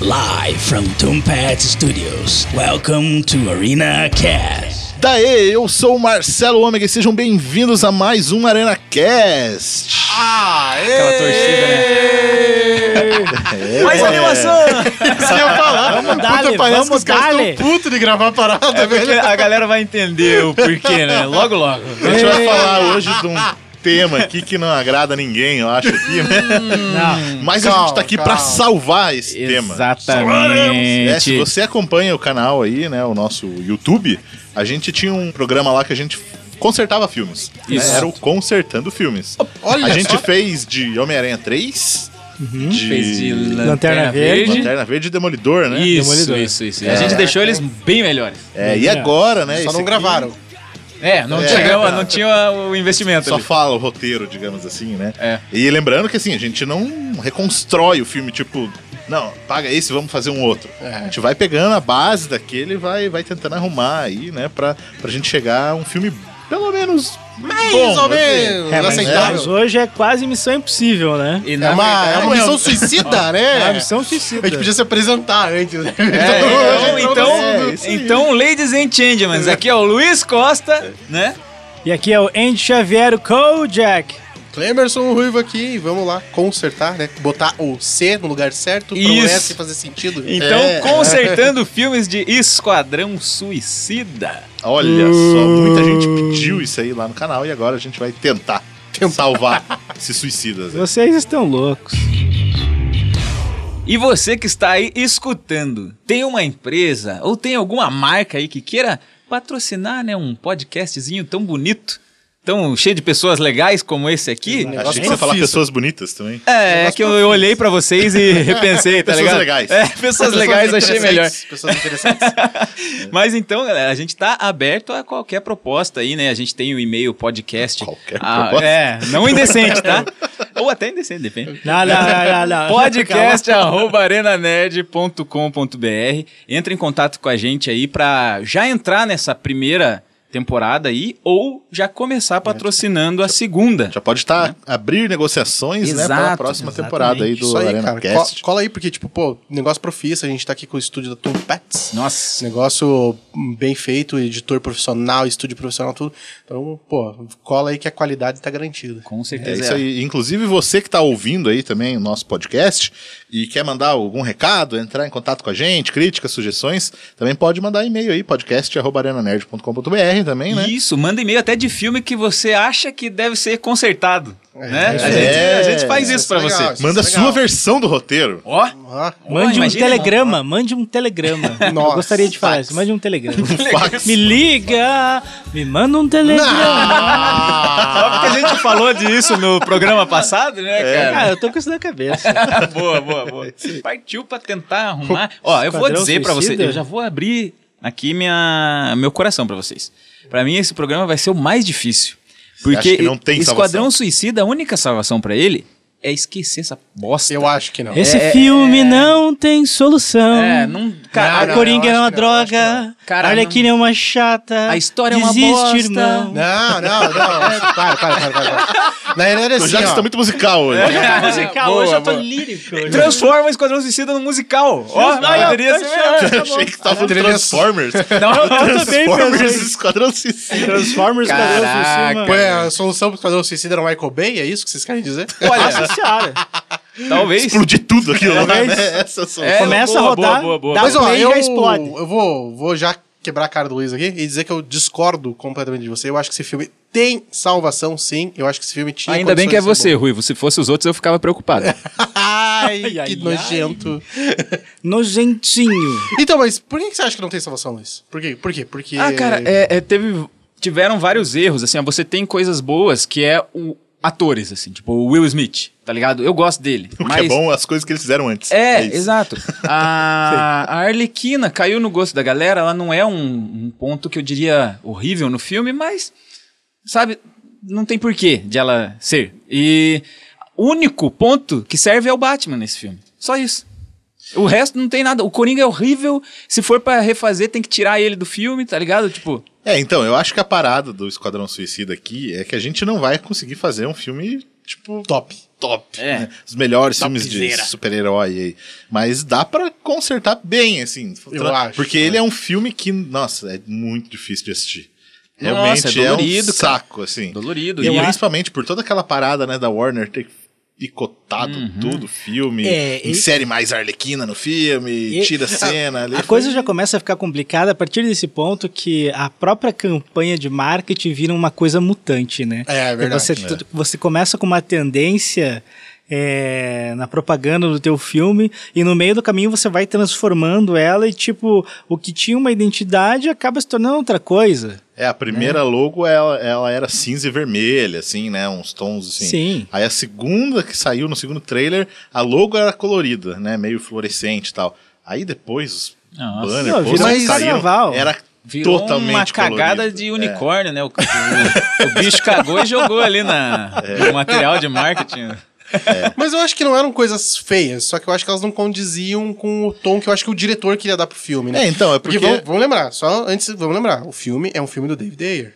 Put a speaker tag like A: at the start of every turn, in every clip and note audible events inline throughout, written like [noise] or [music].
A: Live from Tombat Studios. Welcome to Arena Cast.
B: Daê, eu sou o Marcelo Ômega e sejam bem-vindos a mais um Arena Cast.
C: Aquela torcida, né? [laughs] Mais animação!
D: Isso que eu ia falar.
E: Vamos dar
D: Puta, parece
E: vamos
D: que os caras
E: dar-lhe.
D: estão putos de gravar a parada,
C: É porque
D: velho.
C: a galera vai entender o porquê, né? Logo, logo.
B: A gente vai falar hoje de um tema aqui que não agrada ninguém, eu acho aqui, né?
E: Não.
B: Mas a
D: Calma,
B: gente tá aqui pra salvar esse tema. É,
C: Exatamente.
B: se você acompanha o canal aí, né, o nosso YouTube, a gente tinha um programa lá que a gente consertava filmes. né?
C: Isso.
B: Era o Consertando Filmes.
D: Olha
B: a gente
D: só.
B: fez de Homem-Aranha 3, de
C: Fez de
E: Lanterna
C: Lanterna Verde.
B: Lanterna Verde e Demolidor, né?
C: Isso,
E: Demolidor.
C: isso, isso. E a gente deixou eles bem melhores.
B: É, e agora, né?
D: Só não
B: aqui
D: gravaram.
C: É, não,
B: É,
C: tinha,
B: cara.
C: não tinha o investimento
B: Só
C: ali.
B: fala o roteiro, digamos assim, né?
C: É.
B: E lembrando que assim, a gente não reconstrói o filme, tipo, não, paga esse, vamos fazer um outro. A gente vai pegando a base daquele e vai, vai tentando arrumar aí, né? Pra, pra gente chegar a um filme, pelo menos.
D: Mais
B: bom,
D: ou menos.
E: É, mas,
D: aceitável.
E: mas hoje é quase missão impossível, né?
C: E
D: É
C: na
D: uma, [laughs] é uma missão suicida, né?
E: É a missão
D: A
E: suicida.
D: gente podia se apresentar antes, né?
C: É, então, então,
B: É,
C: então, ladies and gentlemen, aqui é o Luiz Costa, né?
E: E aqui é o Andy Xavier, o Kojak.
D: Clemerson Ruivo aqui, vamos lá, consertar, né? Botar o C no lugar certo para o. S fazer sentido.
C: Então,
B: É.
C: consertando [laughs] filmes de Esquadrão Suicida.
B: Olha só, muita gente pediu isso aí lá no canal e agora a gente vai tentar salvar [laughs] esses suicidas. né?
E: Vocês estão loucos.
C: E você que está aí escutando, tem uma empresa ou tem alguma marca aí que queira patrocinar, né, um podcastzinho tão bonito, tão cheio de pessoas legais como esse aqui?
B: Achei que você ia falar pessoas bonitas também.
C: É, é que eu, eu olhei pra vocês e [laughs] repensei, tá
B: Pessoas
C: ligado?
B: legais.
C: É, pessoas legais eu achei melhor.
D: Pessoas interessantes. [laughs]
C: Mas então, galera, a gente tá aberto a qualquer proposta aí, né? A gente tem o e-mail podcast.
B: Qualquer
C: Ah,
B: proposta?
C: É, não indecente, tá? Ou até indecente, depende.
E: Não, não, não, não, não.
C: Podcast arroba arenanerd.com.br. Entra em contato com a gente aí pra já entrar nessa primeira temporada aí ou já começar patrocinando a segunda.
B: Já pode estar abrir negociações, né, para a
C: Exato,
B: próxima
E: exatamente.
B: temporada aí do
D: Isso aí,
B: Arena
D: cara.
B: Cast.
D: Co- Cola aí, porque, tipo, pô, negócio profissa, a gente tá aqui com o estúdio da Tom Pets.
C: Nossa.
D: Negócio bem feito, editor profissional, estúdio profissional, tudo. Então, pô, cola aí que a qualidade tá garantida.
C: Com
B: É
C: certeza.
B: isso aí. Inclusive, você que está ouvindo aí também o nosso podcast e quer mandar algum recado, entrar em contato com a gente, críticas, sugestões, também pode mandar e-mail aí, podcast.arenanerd.com.br também, né?
C: Isso, manda e-mail até de filme que você acha que deve ser consertado. né?
D: isso
C: A, gente, a gente faz
D: Isso
C: isso pra
D: é legal,
C: você.
D: isso
B: Manda a
D: é
B: sua versão do roteiro.
C: Ó,
D: Ah,
E: Mande um telegrama, mande um telegrama. [laughs] Eu gostaria de falar
D: fax.
E: isso, mande um telegrama. [laughs]
B: Fax.
E: Me liga, me manda um telegrama.
C: Só porque a gente falou disso no programa passado, né,
E: Cara,
C: cara?
E: eu tô com isso na cabeça. [laughs]
C: boa, boa, boa. Partiu pra tentar arrumar. Ó, eu vou dizer pra vocês,
E: Suicida?
C: eu já vou abrir aqui minha, meu coração pra vocês. Pra mim esse programa vai ser o mais difícil. Porque Esquadrão
B: salvação?
C: Suicida, a única salvação pra ele é esquecer essa bosta.
D: eu acho que não.
E: Esse
C: É,
E: filme não tem solução.
C: É, não, cara,
E: a
D: não,
E: Coringa é uma
D: que que
E: droga.
C: Cara,
E: a Arlequina é uma chata.
C: A história é uma
E: Desiste,
C: bosta.
E: irmão.
D: Não, não, não. Para, para, para, para. Na realidade,
B: O
D: assim,
B: Jackson
D: ó,
B: tá muito musical hoje.
E: Eu tô musical,
C: Boa,
E: hoje eu tô
C: boa.
E: lírico. hoje.
C: Transforma o Esquadrão Suicida num musical. Ó,
E: Não,
C: poderia
E: eu-
C: ser
E: eu-
C: melhor.
B: Eu achei que tava no
D: Trilha-
B: Transformers.
C: Não,
E: Eu
B: Transformers. Esquadrão Suicida.
E: Transformers,
C: Caraca.
E: Caraca.
D: Pô, é a solução pro Esquadrão Suicida era o Michael Bay? É isso que vocês querem dizer?
C: Olha,
E: Senhora. [laughs]
C: talvez.
B: Explodir tudo aquilo lá,
E: Talvez.
B: né? Essa são...
C: É,
E: Começa
C: boa,
E: a rodar,
C: boa, boa, boa.
E: dá
D: Mas, ó, eu,
E: já explode.
D: eu vou, vou já quebrar a cara do Luiz aqui e dizer que eu discordo completamente de você. Eu acho que esse filme tem salvação, sim. Eu acho que esse filme tinha
C: Ainda bem que é você,
D: ser
C: Ruivo. Se fosse os outros, eu ficava preocupado.
D: bom. [laughs] Ai,
E: Ai, ai,
D: que nojento.
E: Nojentinho.
D: Então, mas por que que você acha que não tem salvação, Luiz? Por quê? Por quê? Porque...
C: Ah, cara, é, é, teve, tiveram vários erros, assim, ó, você tem coisas boas que é o atores, assim, tipo o Will Smith, tá ligado? Eu gosto dele.
B: O que
C: mas
B: é bom, as coisas que eles fizeram antes.
C: É,
B: isso.
C: exato. [laughs] A, a Arlequina caiu no gosto da galera, ela não é um, um ponto que eu diria horrível no filme, mas, sabe, não tem porquê de ela ser. E o único ponto que serve é o Batman nesse filme. Só isso. O resto não tem nada. O Coringa é horrível. Se for pra refazer, tem que tirar ele do filme, tá ligado? Tipo,
B: É, então, eu acho que a parada do Esquadrão Suicida aqui é que a gente não vai conseguir fazer um filme tipo,
D: Top.
B: top.
C: É.
B: né? Os melhores filmes de super-herói aí. Mas dá pra consertar bem, assim.
D: Eu
B: Tra-
D: acho,
B: Porque ele é um filme que, nossa, é muito difícil de assistir.
C: Nossa,
B: Realmente
C: é
B: é, um
C: dolorido, cara.
B: saco, assim.
C: Dolorido.
B: E
C: E
B: principalmente por toda aquela parada, né, da Warner ter picotado tudo o filme,
E: É, e-
B: insere mais Arlequina no filme,
E: E-
B: tira cena ali.
E: A coisa já começa a ficar complicada a partir desse ponto que a própria campanha de marketing vira uma coisa mutante, né?
D: É, é verdade.
E: Você, tu- você começa com uma tendência é, na propaganda do teu filme e no meio do caminho você vai transformando ela e tipo o que tinha uma identidade acaba se tornando outra coisa.
B: É, a primeira logo, ela, ela era cinza e vermelha, assim, né, uns tons assim.
E: Sim.
B: Aí a segunda que saiu no segundo trailer, a logo era colorida, né, meio fluorescente e tal. Aí depois os
C: Nossa.
B: banners,
E: Não, virou um
B: saíram,
E: carnaval.
B: era
C: Virou
B: totalmente
C: uma cagada
B: colorido.
C: de
B: É.
C: unicórnio, né? O, o- o bicho cagou e jogou ali na, [laughs] no material de marketing.
D: Mas eu acho que não eram coisas feias, só que eu acho que elas não condiziam com o tom que eu acho que o diretor queria dar pro filme, né?
B: É, então, é
D: Porque,
B: porque...
D: vamos, vamos lembrar, só antes, vamos lembrar, o filme é um filme do David Ayer.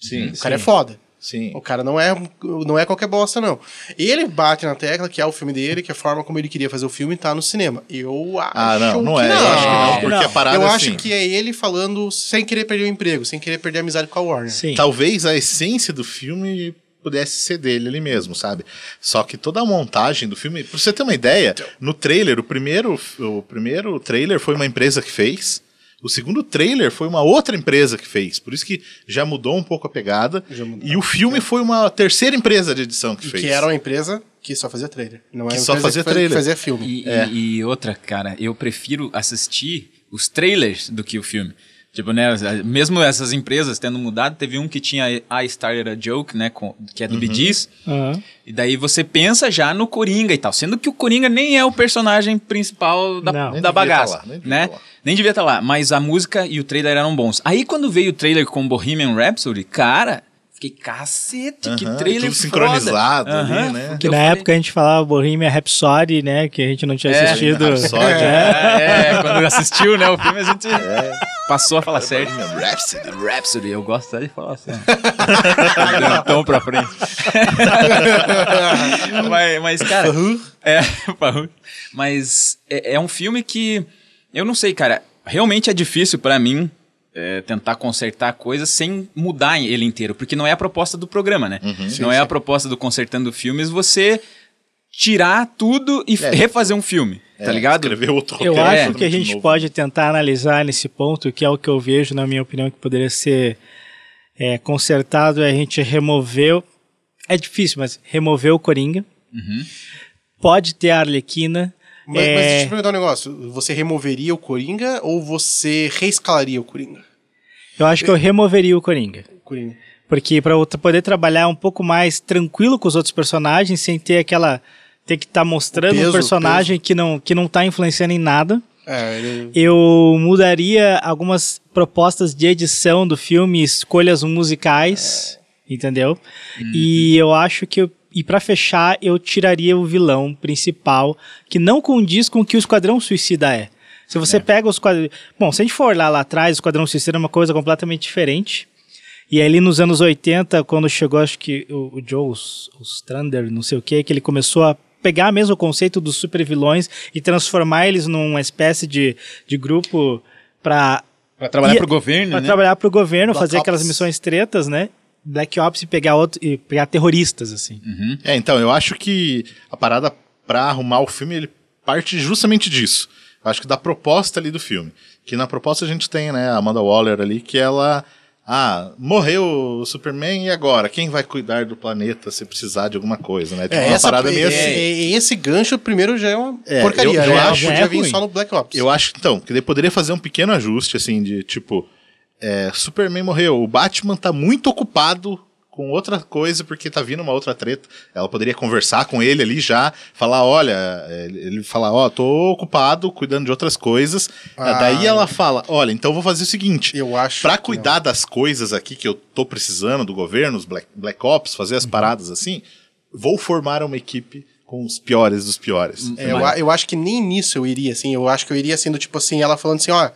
B: Sim,
D: O cara é foda.
B: sim.
D: O cara não é, não é qualquer bosta, não. Ele bate na tecla que é o filme dele, que a forma como ele queria fazer o filme tá no cinema. Eu acho
B: Ah, não, não
D: que
B: é, eu acho que não, porque a parada
D: Eu
B: é
D: acho
B: assim.
D: que é ele falando sem querer perder o emprego, sem querer perder a amizade com a Warner.
E: Sim.
B: Talvez a essência do filme pudesse ser dele ali mesmo, sabe? Só que toda a montagem do filme, pra você ter uma ideia, no trailer, o primeiro, o primeiro trailer foi uma empresa que fez, o segundo trailer foi uma outra empresa que fez, por isso que já mudou um pouco a pegada.
D: Já mudou.
B: E o filme foi uma terceira empresa de edição que
D: E
B: fez.
D: que era uma empresa que só fazia trailer. Não
B: Que
D: era uma
B: só
D: empresa
B: fazia
D: que
B: trailer.
D: fazia filme.
C: E,
B: É.
C: e- e outra, cara, eu prefiro assistir os trailers do que o filme. Tipo, né, mesmo essas empresas tendo mudado, teve um que tinha I Started a Joke, né, com- que é do Bee Gees,
E: Aham.
C: e daí você pensa já no Coringa e tal, sendo que o Coringa nem é o personagem principal da,
E: Não.
B: Nem
C: da
B: devia
C: bagaça,
B: tá lá, nem devia
C: né?
B: tá lá.
C: Nem devia estar lá, mas a música e o trailer eram bons. Aí quando veio o trailer com Bohemian Rhapsody, cara, fiquei cacete, que trailer
B: tudo
C: foda.
B: sincronizado ali, né?
C: porque
E: Que na
C: falei-
E: época a gente falava Bohemian Rhapsody, né? Que a gente não tinha
C: É,
E: assistido.
B: Rhapsody,
C: É, é, quando assistiu, né, o filme, a gente
B: É.
C: passou a falar certo.
B: Bohemian Rhapsody.
C: Rhapsody, eu gosto até de falar assim. Deu um tom pra frente. [laughs] mas, mas, cara. É, [laughs] mas é, é um filme que. Eu não sei, cara. Realmente é difícil pra mim é, tentar consertar coisas sem mudar ele inteiro. Porque não é a proposta do programa, né? não é a proposta do Consertando Filmes você tirar tudo e
B: É.
C: refazer um filme. Tá
B: É,
C: ligado?
B: Escrever outro
E: Eu
B: roteiro
E: acho
B: totalmente
E: que a gente
B: novo.
E: pode tentar analisar nesse ponto, que é o que eu vejo, na minha opinião, que poderia ser é, consertado, é a gente remover. É difícil, mas remover o Coringa. Pode ter a Arlequina.
D: Mas, mas
E: é,
D: deixa eu te perguntar um negócio. Você removeria o Coringa ou você reescalaria o Coringa?
E: Eu acho que eu removeria o Coringa.
D: Coringa.
E: Porque para poder trabalhar um pouco mais tranquilo com os outros personagens, sem ter aquela. ter que estar mostrando
D: O peso,
E: um personagem que não, que não tá influenciando em nada.
D: É, ele...
E: Eu mudaria algumas propostas de edição do filme, escolhas musicais, entendeu? E eu acho que eu- e para fechar, eu tiraria o vilão principal, que não condiz com o que o Esquadrão Suicida é. Se você pega os quadrinhos. Bom, se a gente for lá, lá atrás, o Esquadrão Suicida é uma coisa completamente diferente. E ali nos anos 80, quando chegou, acho que o, o Joe os- o Strander, não sei o que, que ele começou a pegar mesmo o conceito dos supervilões e transformar eles numa espécie de, de grupo para
C: Pra trabalhar
E: E-
C: pro governo,
E: para
C: né?
E: trabalhar para o governo,
D: Black
E: fazer aquelas
D: Ops.
E: missões tretas, né? Black Ops e pegar outro, e pegar terroristas assim.
B: É, então, eu acho que a parada pra arrumar o filme, ele parte justamente disso. Acho que da proposta ali do filme. Que na proposta a gente tem, né, a Amanda Waller ali, que ela. Ah, morreu o Superman e agora? Quem vai cuidar do planeta se precisar de alguma coisa, né? Tem
D: É,
B: uma
D: essa,
B: parada meio
D: é-
B: assim.
D: é- esse gancho, primeiro, já é uma
B: É,
D: porcaria.
B: eu- eu
D: né?
B: acho-
D: Podia
E: já é
D: vir só no Black Ops.
B: Eu acho, então, que ele poderia fazer um pequeno ajuste, assim, de tipo. é, Superman morreu, o Batman tá muito ocupado com outra coisa porque tá vindo uma outra treta. Ela poderia conversar com ele ali já, falar: olha, é, ele falar: ó, tô ocupado cuidando de outras coisas.
D: Ah.
B: Daí ela fala: olha, então eu vou fazer o seguinte.
D: Eu acho
B: Pra
D: que
B: cuidar das coisas aqui que eu tô precisando do governo, os Black, Black Ops, fazer
D: Uhum.
B: as paradas assim, vou formar uma equipe com os piores dos piores.
D: É, eu, a- eu acho que nem nisso eu iria, assim. Eu acho que eu iria assim, do tipo assim, ela falando assim, ó,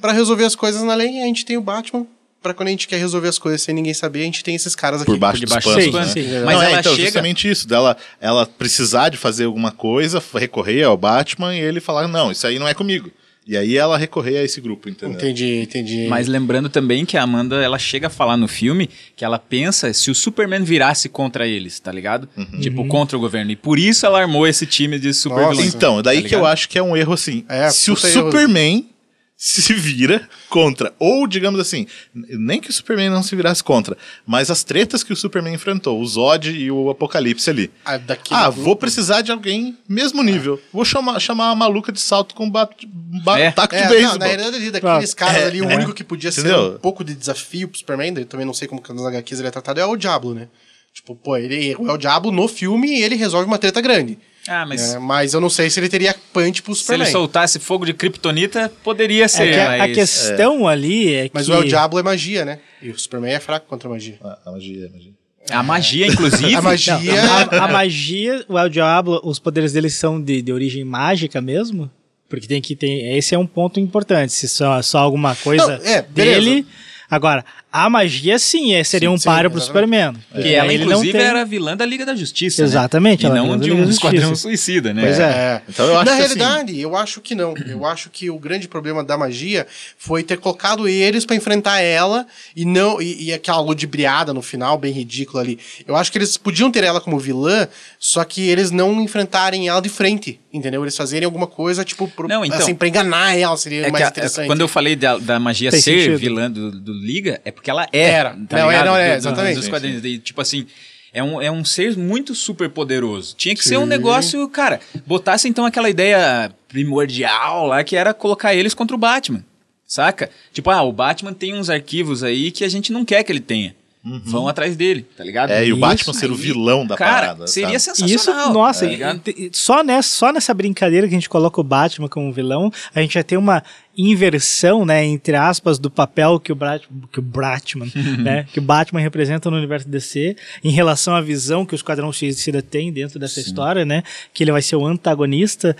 D: pra resolver as coisas na lei, a gente tem o Batman pra quando a gente quer resolver as coisas sem ninguém saber, a gente tem esses caras aqui.
B: Por baixo,
C: Por
B: dos
C: debaixo
B: panos,
E: dos
B: né?
E: panos.
C: Sim,
E: Sim,
C: Mas
B: Não, é,
C: ela
B: então,
C: chega.
B: justamente isso, dela ela precisar de fazer alguma coisa, recorrer ao Batman e ele falar, não, isso aí não é comigo. E aí ela recorrer a esse grupo, entendeu?
D: Entendi, entendi.
C: Mas lembrando também que a Amanda, ela chega a falar no filme que ela pensa se o Superman virasse contra eles, tá ligado?
B: Uhum.
C: Tipo, contra o governo. E por isso ela armou esse time de super
D: Nossa.
C: vilões.
B: Então, daí
C: Tá
B: que eu acho que é um erro assim.
D: É,
B: se o
D: puta erro.
B: Se vira contra, ou digamos assim, nem que o Superman não se virasse contra, mas as tretas que o Superman enfrentou, o Zod e o Apocalipse ali.
D: Ah,
B: Ah,
D: grupo.
B: vou precisar de alguém mesmo nível. Vou chamar, chamar a maluca de salto com ba ba
C: É.
B: taco de
D: É, não,
B: beisebol.
D: na ali, daqueles caras
B: É,
D: ali, o
B: é.
D: único que podia ser
B: Entendeu?
D: um pouco de desafio pro Superman, eu também não sei como que nos HQs ele é tratado, é o Diablo, né? Tipo, pô, ele é o Diablo no filme e ele resolve uma treta grande.
C: Ah, mas
D: É, mas eu não sei se ele teria punch pro
C: se ele
D: Superman.
C: soltasse fogo de kryptonita, poderia
E: É
C: ser.
E: que a, a
C: mas-
E: questão ali é
D: Mas
E: que...
D: o El Diablo é magia, né? E o Superman é fraco contra a magia.
B: Ah, a magia, a magia.
C: A magia, inclusive. [laughs]
D: A magia.
E: Não, a, a magia, o El Diablo, os poderes dele são de, de origem mágica mesmo? Porque tem que ter. Esse é um ponto importante. Se só, só alguma coisa
D: Não, é,
E: dele. Agora, a magia sim é, seria um
D: sim,
E: páreo pro
D: exatamente.
E: Superman.
C: Que ela,
E: Ele não
C: inclusive,
E: tem-
C: era vilã da Liga da Justiça. né?
E: Exatamente,
C: E
E: ela é
C: não de um esquadrão
E: Justiça.
C: suicida, né?
E: Pois é.
D: É.
B: Então eu acho
D: Na
B: que assim-
D: realidade, eu acho que não. Eu acho que o grande problema da magia foi ter colocado eles pra enfrentar ela e não e, e aquela ludibriada no final, bem ridícula ali. Eu acho que eles podiam ter ela como vilã, só que eles não enfrentarem ela de frente, entendeu? Eles fazerem alguma coisa, tipo, pro,
C: Não, então-
D: assim, pra enganar ela, seria
C: É
D: mais
C: a-
D: interessante.
C: quando eu falei da, da magia
E: Tem
C: ser
E: sentido.
C: vilã do, do Liga, é porque ela é.
D: Era. Não, é, não, é, exatamente.
C: Dos
B: Sim,
C: quadrinhos. E, tipo assim, é um, é um ser muito super poderoso. Tinha que ser um negócio, cara, botasse então aquela ideia primordial lá que era colocar eles contra o Batman. Saca? Tipo, ah, o Batman tem uns arquivos aí que a gente não quer que ele tenha. Vão atrás dele, tá ligado?
B: É, e o Batman ser o vilão da
C: Cara,
B: parada.
C: seria
B: sabe?
C: sensacional.
E: Isso, nossa,
C: tá
E: só, nessa, só nessa brincadeira que a gente coloca o Batman como vilão, a gente já tem uma inversão, né, entre aspas, do papel que o, Brat, que o Batman, [laughs] né, que o Batman representa no universo DC, em relação à visão que o Esquadrão Suicida tem dentro dessa história, né, que ele vai ser o antagonista,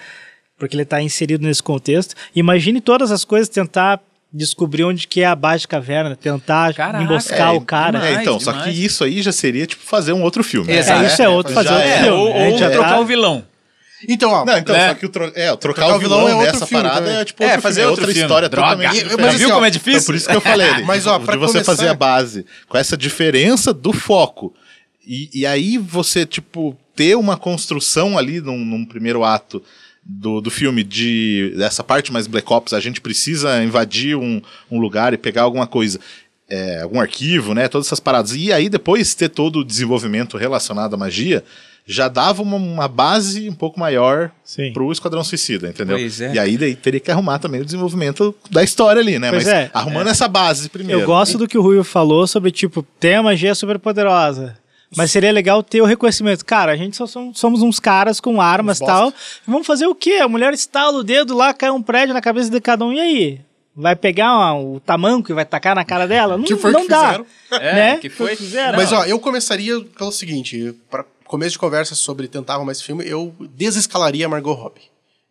E: porque ele está inserido nesse contexto. Imagine todas as coisas tentar descobrir onde que é a baixa caverna, tentar
C: Caraca,
E: emboscar
B: É,
E: o cara.
B: É, então,
C: Demais,
B: só que
C: demais.
B: isso aí já seria, tipo, fazer um outro filme. né?
E: É, isso é outro fazer
B: Já
E: outro
B: é.
E: filme.
C: ou ou trocar
E: tá-
C: o vilão.
D: Então, ó,
B: Não, então,
C: Né?
B: só que o, tro é, o trocar,
D: Trocar
B: o vilão,
D: é outro
B: nessa
D: filme
B: parada
D: também.
B: é tipo
C: É,
B: outro
C: fazer
B: filme,
C: outro
B: outra
C: filme.
B: história
C: Droga.
B: totalmente
C: Mas
B: diferente.
D: assim,
C: viu
D: ó,
C: como é
B: Então,
C: difícil?
B: por isso que eu falei, ali, [laughs]
D: Mas, ó,
B: de
D: pra
B: você
D: começar-
B: fazer a base com essa diferença do foco. E, e aí você, tipo, ter uma construção ali num, num primeiro ato do, do filme de dessa parte mais Black Ops, a gente precisa invadir um, um lugar e pegar alguma coisa. é, algum arquivo, né? Todas essas paradas. E aí, depois ter todo o desenvolvimento relacionado à magia, já dava uma, uma base um pouco maior
E: Sim.
B: pro Esquadrão Suicida, entendeu?
C: Pois é.
B: E aí daí teria que arrumar também o desenvolvimento da história ali, né?
E: Pois
B: Mas
E: é.
B: arrumando essa base primeiro.
E: Eu gosto do que o Rui falou sobre, tipo, tem a magia super poderosa. Mas seria legal ter o reconhecimento. Cara, a gente só somos, somos uns caras com armas e tal. Vamos fazer o quê? A mulher estala o dedo lá, cai um prédio na cabeça de cada um. E aí? Vai pegar uma- o tamanco e vai tacar na cara dela? [laughs] Não,
D: Que foi
E: não
D: que
E: dá.
D: fizeram.
C: É,
E: né?
C: que foi.
E: Fizeram.
D: Mas ó, eu começaria pelo seguinte, para começo de conversa sobre tentar esse filme, eu desescalaria a Margot Robbie.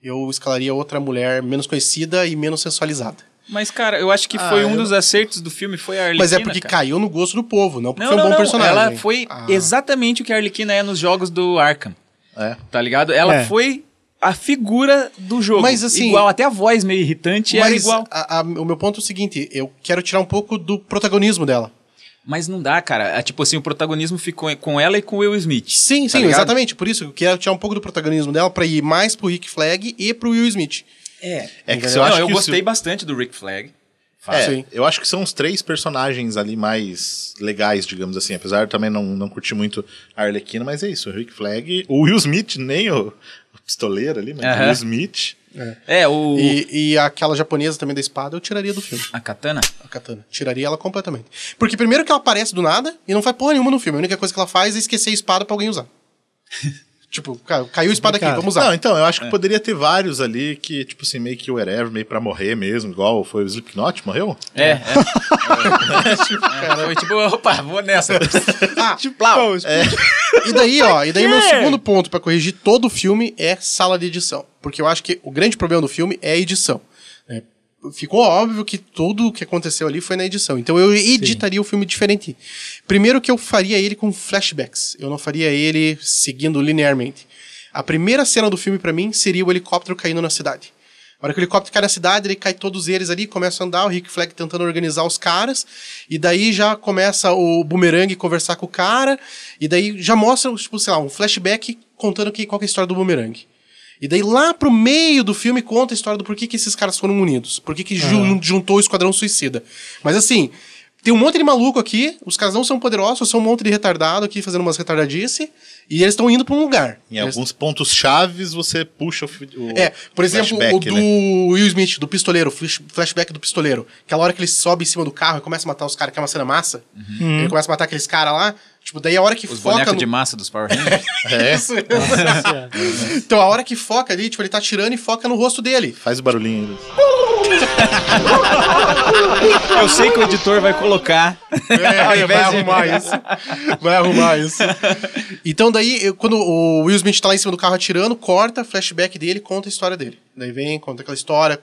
D: Eu escalaria outra mulher menos conhecida e menos sensualizada.
C: Mas, cara, eu acho que
B: Ah,
C: foi um
B: eu
C: dos acertos do filme, foi a Arlequina,
D: Mas é porque
C: cara.
D: caiu no gosto do povo, não porque
C: Não,
D: foi um
C: não,
D: bom
C: não.
D: personagem.
C: Ela foi
D: Ah.
C: exatamente o que a Arlequina é nos jogos do Arkham,
B: É.
C: tá ligado? Ela
E: É.
C: foi a figura do jogo.
D: Mas, assim-
C: igual, até a voz meio irritante era
D: Mas
C: igual.
D: a- a- o meu ponto é o seguinte, eu quero tirar um pouco do protagonismo dela.
C: Mas não dá, cara. É, tipo assim, o protagonismo ficou com ela e com o Will Smith.
D: Sim,
C: Tá
D: sim,
C: ligado?
D: exatamente. Por isso, eu quero tirar um pouco do protagonismo dela pra ir mais pro Rick Flag e pro Will Smith.
C: É.
B: É que
C: Não,
B: eu acho
C: eu
B: que
C: gostei
B: se-
C: bastante do Rick Flag.
B: É, eu acho que são os três personagens ali mais legais, digamos assim. Apesar de também não, não curtir muito a Arlequina, mas é isso. O Rick Flag, o Will Smith, nem o, o pistoleiro ali, mas o
C: Aham.
B: Will Smith.
C: É, o...
D: E, e aquela japonesa também da espada, eu tiraria do filme.
C: A Katana?
D: A katana. Tiraria ela completamente. Porque primeiro que ela aparece do nada e não faz porra nenhuma no filme. A única coisa que ela faz é esquecer a espada pra alguém usar. [laughs] tipo, ca- caiu a espada aqui, vamos usar.
B: Não, então, eu acho que poderia ter vários ali que, tipo assim, meio que whatever, meio pra morrer mesmo, igual foi o Slipknot, morreu?
C: É, é. [laughs] É, Foi tipo, opa, vou nessa.
D: Ah, [laughs]
C: Plau.
D: E daí, ó, e daí meu segundo ponto pra corrigir todo o filme é sala de edição. Porque eu acho que o grande problema do filme é a edição. Ficou óbvio que tudo o que aconteceu ali foi na edição. Então eu editaria o filme diferente. Primeiro que eu faria ele com flashbacks. Eu não faria ele seguindo linearmente. A primeira cena do filme pra mim seria o helicóptero caindo na cidade. A hora que o helicóptero cai na cidade, ele cai todos eles ali, começa a andar, o Rick Flag tentando organizar os caras, e daí já começa o Boomerang conversar com o cara, e daí já mostra, tipo, sei lá, um flashback contando que, qual é a história do Boomerang. E daí lá pro meio do filme conta a história do porquê que esses caras foram unidos. Por que jun- juntou o Esquadrão Suicida. Mas assim, tem um monte de maluco aqui, os caras não são poderosos, são um monte de retardado aqui fazendo umas retardadice, e eles estão indo pra um lugar.
B: Em
D: Eles-
B: alguns pontos chaves você puxa o, o
D: é, por exemplo, o do
B: né?
D: Will Smith, do pistoleiro, flash- flashback do pistoleiro. Aquela hora que ele sobe em cima do carro e começa a matar os caras, que é uma cena massa. Ele começa a matar aqueles caras lá. Tipo, daí a hora que
C: Os
D: foca.
C: bonecos
D: no-
C: de massa dos Power Rangers. [laughs]
B: É,
D: Isso. [laughs] então a hora que foca ali, tipo, ele tá tirando e foca no rosto dele.
B: faz o barulhinho. aí.
C: Eu sei que o editor vai colocar.
D: É, [laughs] vai
C: de-
D: arrumar isso. Vai arrumar isso. Então daí, eu- quando o Will Smith tá lá em cima do carro atirando, corta, flashback dele, conta a história dele. Daí vem, conta aquela história.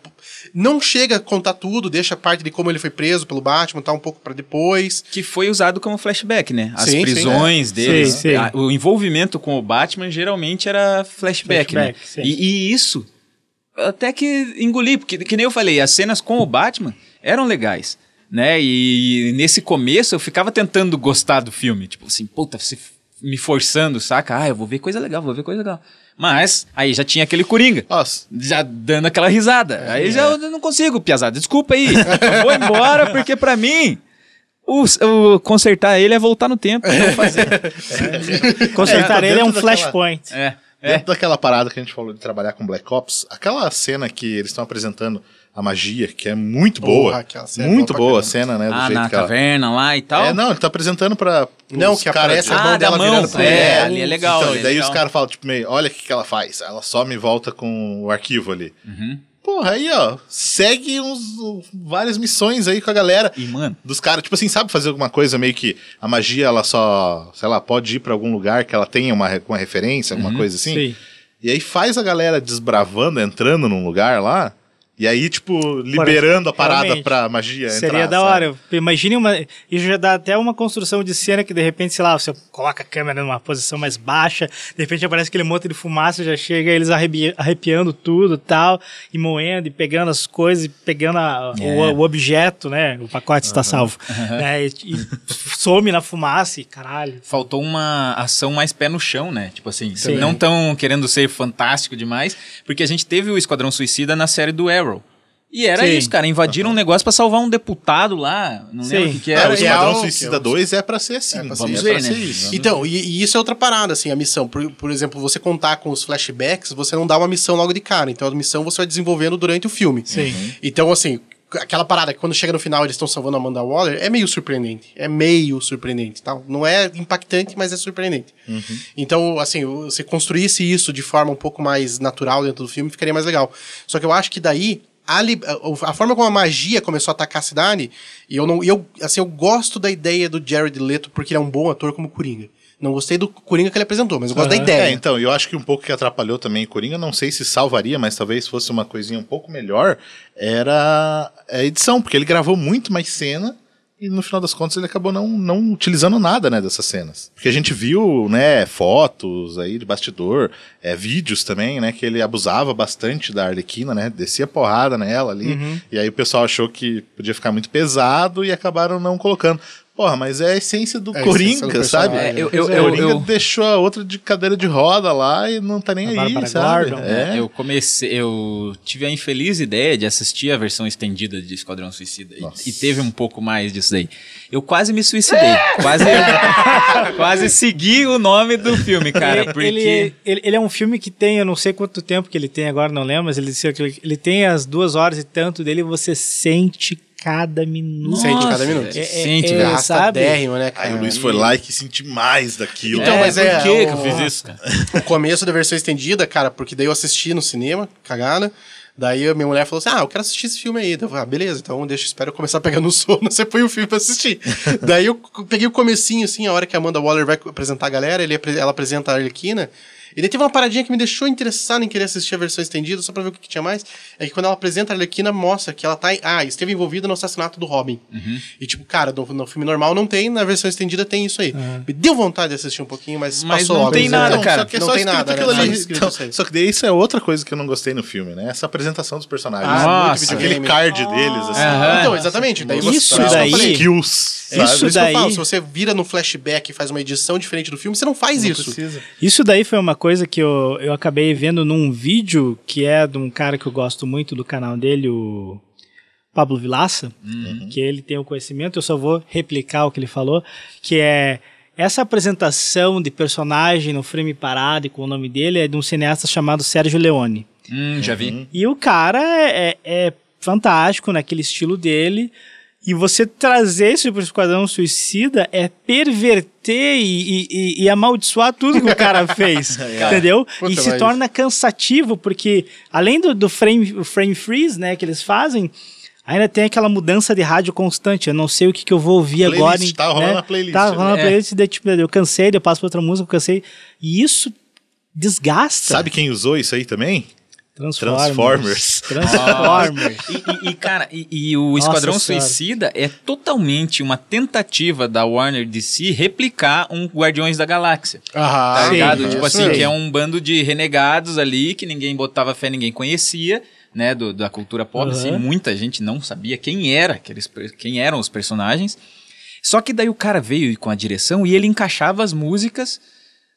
D: Não chega a contar tudo, deixa a parte de como ele foi preso pelo Batman, tá um pouco pra depois.
C: Que foi usado como flashback, né? As
D: Sim, sim,
C: prisões.
E: Sim, sim.
C: a- o envolvimento com o Batman geralmente era flashback,
E: Flashback,
C: né?
E: sim.
C: E, e isso até que engoli, porque que nem eu falei, as cenas com o Batman eram legais. Né? E nesse começo eu ficava tentando gostar do filme. Tipo assim, puta, se me forçando, saca? Ah, eu vou ver coisa legal, vou ver coisa legal. Mas aí já tinha aquele Coringa.
B: Nossa,
C: Já dando aquela risada.
D: É.
C: Aí já eu não consigo, Piazada. Desculpa aí. Eu vou embora [laughs] porque pra mim o, o consertar ele é voltar no tempo. Não fazer. [laughs]
E: Consertar
B: É,
E: ele é um
B: daquela-
E: flashpoint.
C: É. É.
B: Dentro daquela parada que a gente falou de trabalhar com Black Ops, aquela cena que eles estão apresentando a magia, que é muito
D: Porra,
B: boa.
D: cena é
B: muito
D: boa pra
B: boa a cena, né? Do
C: Ah,
B: jeito
C: na
B: que ela...
C: caverna lá e tal.
B: É, não, ele tá apresentando pra.
D: Não, que aparece
B: de-
D: a
C: Ah,
D: mão
C: da
D: dela
C: mão.
D: virando pro
C: É,
D: ele.
C: ali é legal.
B: Então,
C: ali
B: e
C: é
B: daí
C: legal.
B: os caras falam, tipo, meio, olha o que, que ela faz. Ela some e volta com o arquivo ali.
C: Uhum.
B: Porra, aí, ó, segue uns, uh, várias missões aí com a galera.
C: E, mano,
B: Dos caras, tipo assim, sabe fazer alguma coisa meio que a magia, ela só, sei lá, pode ir pra algum lugar que ela tenha uma, uma referência,
C: Uhum.
B: alguma coisa assim.
E: Sim.
B: E aí faz a galera desbravando, entrando num lugar lá, e aí, tipo, liberando a parada pra magia
E: Seria
B: entrar,
E: da
B: sabe?
E: hora. Imagine uma. Isso já dá até uma construção de cena que de repente, sei lá, você coloca a câmera numa posição mais baixa, de repente aparece aquele monte de fumaça, já chega eles arrepi- arrepiando tudo e tal, e moendo, e pegando as coisas, e pegando a-
C: É.
E: o, o objeto, né? O pacote está salvo. né, e, e some na fumaça e caralho.
C: faltou uma ação mais pé no chão, né? Tipo assim,
E: Sim.
C: não tão querendo ser fantástico demais, porque a gente teve o Esquadrão Suicida na série do Arrow. E era
E: Sim.
C: isso, cara. Invadiram um negócio pra salvar um deputado lá. Não
E: Sim.
C: lembro o que, que
B: É,
C: era.
B: o
C: e-
B: Esquadrão
D: é
B: Suicida
D: o-
B: 2 é pra ser assim.
D: É pra ser
C: Vamos
B: é
C: ver,
B: pra
C: né?
B: ser isso.
D: Então, e, e isso é outra parada, assim, a missão. Por, por exemplo, você contar com os flashbacks, você não dá uma missão logo de cara. Então a missão você vai desenvolvendo durante o filme.
E: Sim.
D: Então, assim, aquela parada que quando chega no final eles estão salvando a Amanda Waller, é meio surpreendente. É meio surpreendente, tal. Não é impactante, mas é surpreendente. Então, assim, você construísse isso de forma um pouco mais natural dentro do filme, ficaria mais legal. Só que eu acho que daí a, a- forma como a magia começou a atacar a cidade, e eu não. Eu, assim, eu gosto da ideia do Jared Leto, porque ele é um bom ator como Coringa. Não gostei do Coringa que ele apresentou, mas eu gosto da
E: Aham.
D: ideia.
B: É, então, eu acho que um pouco que atrapalhou também Coringa, não sei se salvaria, mas talvez fosse uma coisinha um pouco melhor, era a edição, porque ele gravou muito mais cena e no final das contas ele acabou não, não utilizando nada, né, dessas cenas. Porque a gente viu, né, fotos aí de bastidor, é, vídeos também, né, que ele abusava bastante da Arlequina, né, descia porrada nela ali, e aí o pessoal achou que podia ficar muito pesado e acabaram não colocando. Porra, mas é a essência do
D: É a essência
B: Coringa,
D: do
B: sabe?
C: É, eu-
B: O
C: eu- eu-
B: Coringa
C: eu-
B: deixou a outra de cadeira de roda lá e não tá nem
E: A
B: aí,
E: Bárbara
B: sabe?
E: Gordon.
B: É.
C: Eu comecei, eu tive a infeliz ideia de assistir a versão estendida de Esquadrão Suicida e- e, teve um pouco mais disso daí. Eu quase me suicidei, quase, [laughs] quase segui o nome do filme, cara,
E: ele,
C: porque
E: ele, ele- ele é um filme que tem, eu não sei quanto tempo que ele tem agora, não lembro, mas ele, ele, ele tem as duas horas e tanto dele, você sente cada minuto.
D: Sente cada minuto.
E: É- é-
C: sente,
E: é- sabe?
D: Né, cara?
B: Aí o Luiz foi lá e quis sentir mais daquilo.
D: Então, mas é,
C: por que, que
D: o-
C: eu fiz isso, cara?
D: o começo da versão estendida, cara, porque daí eu assisti no cinema, cagada. Daí a minha mulher falou assim: Ah, eu quero assistir esse filme aí. Daí Eu falei, ah, beleza, então deixa, espero eu começar a pegar no [laughs] sono, você põe o filme pra assistir. [laughs] daí eu peguei o comecinho, assim, a hora que a Amanda Waller vai apresentar a galera, ele, ela apresenta a Arlequina. E daí teve uma paradinha que me deixou interessado em querer assistir a versão estendida, só pra ver o que, que tinha mais. É que quando ela apresenta a Arlequina, mostra que ela tá. Ah, esteve envolvida no assassinato do Robin. E tipo, cara, no, no filme normal não tem, na versão estendida tem isso aí. Me deu vontade de assistir um pouquinho, mas,
C: Mas
D: passou
C: não
D: logo.
C: tem nada,
B: Não,
C: cara.
B: Só que é
D: Não
B: só
D: tem
B: escrito
D: nada,
B: aquilo
D: né?
B: ali.
D: Só
B: Então, só que daí isso é outra coisa que eu não gostei no filme, né? Essa apresentação dos personagens.
D: Ah,
C: Nossa.
D: muito
B: Aquele card deles, assim.
C: Aham.
D: Então, exatamente. Daí você
E: Isso daí-.
B: Skills. sabe?
E: Isso daí-
D: falo, se você vira no flashback e faz uma edição diferente do filme, você não faz
B: Não
D: isso.
B: precisa.
E: Isso daí foi uma coisa que eu, eu acabei vendo num vídeo que é de um cara que eu gosto muito do canal dele, o Pablo Vilaça, que ele tem o conhecimento, eu só vou replicar o que ele falou, que é essa apresentação de personagem no frame parado e com o nome dele é de um cineasta chamado Sérgio Leone.
C: Hum, já vi.
E: E o cara é, é fantástico naquele estilo dele. E você trazer isso pro Esquadrão Suicida é perverter e, e- e amaldiçoar tudo que o cara [laughs] fez, entendeu?
D: Puta,
E: e se torna cansativo, porque além do, do frame, o frame freeze, né, que eles fazem, ainda tem aquela mudança de rádio constante. Eu não sei o que, que eu vou ouvir
B: Playlist,
E: agora.
B: tá rolando
E: né?
B: a playlist
E: Tá
B: ali.
E: rolando a
C: É.
E: playlist, daí, tipo, eu cansei, eu passo pra outra música, eu cansei. E isso desgasta.
B: Sabe quem usou isso aí também?
E: Transformers.
B: Transformers.
E: Transformers.
C: E, e- e, cara, e, e o Esquadrão
E: Senhora.
C: Suicida é totalmente uma tentativa da Warner DC replicar um Guardiões da Galáxia.
D: Ah,
C: Tá
E: Sim,
C: ligado?
E: isso
C: Tipo assim, que é um bando de renegados ali que ninguém botava fé, ninguém conhecia, né? do- da cultura pop,
E: Uhum.
C: assim, muita gente não sabia quem era, aqueles, quem eram os personagens. Só que daí o cara veio com a direção e ele encaixava as músicas,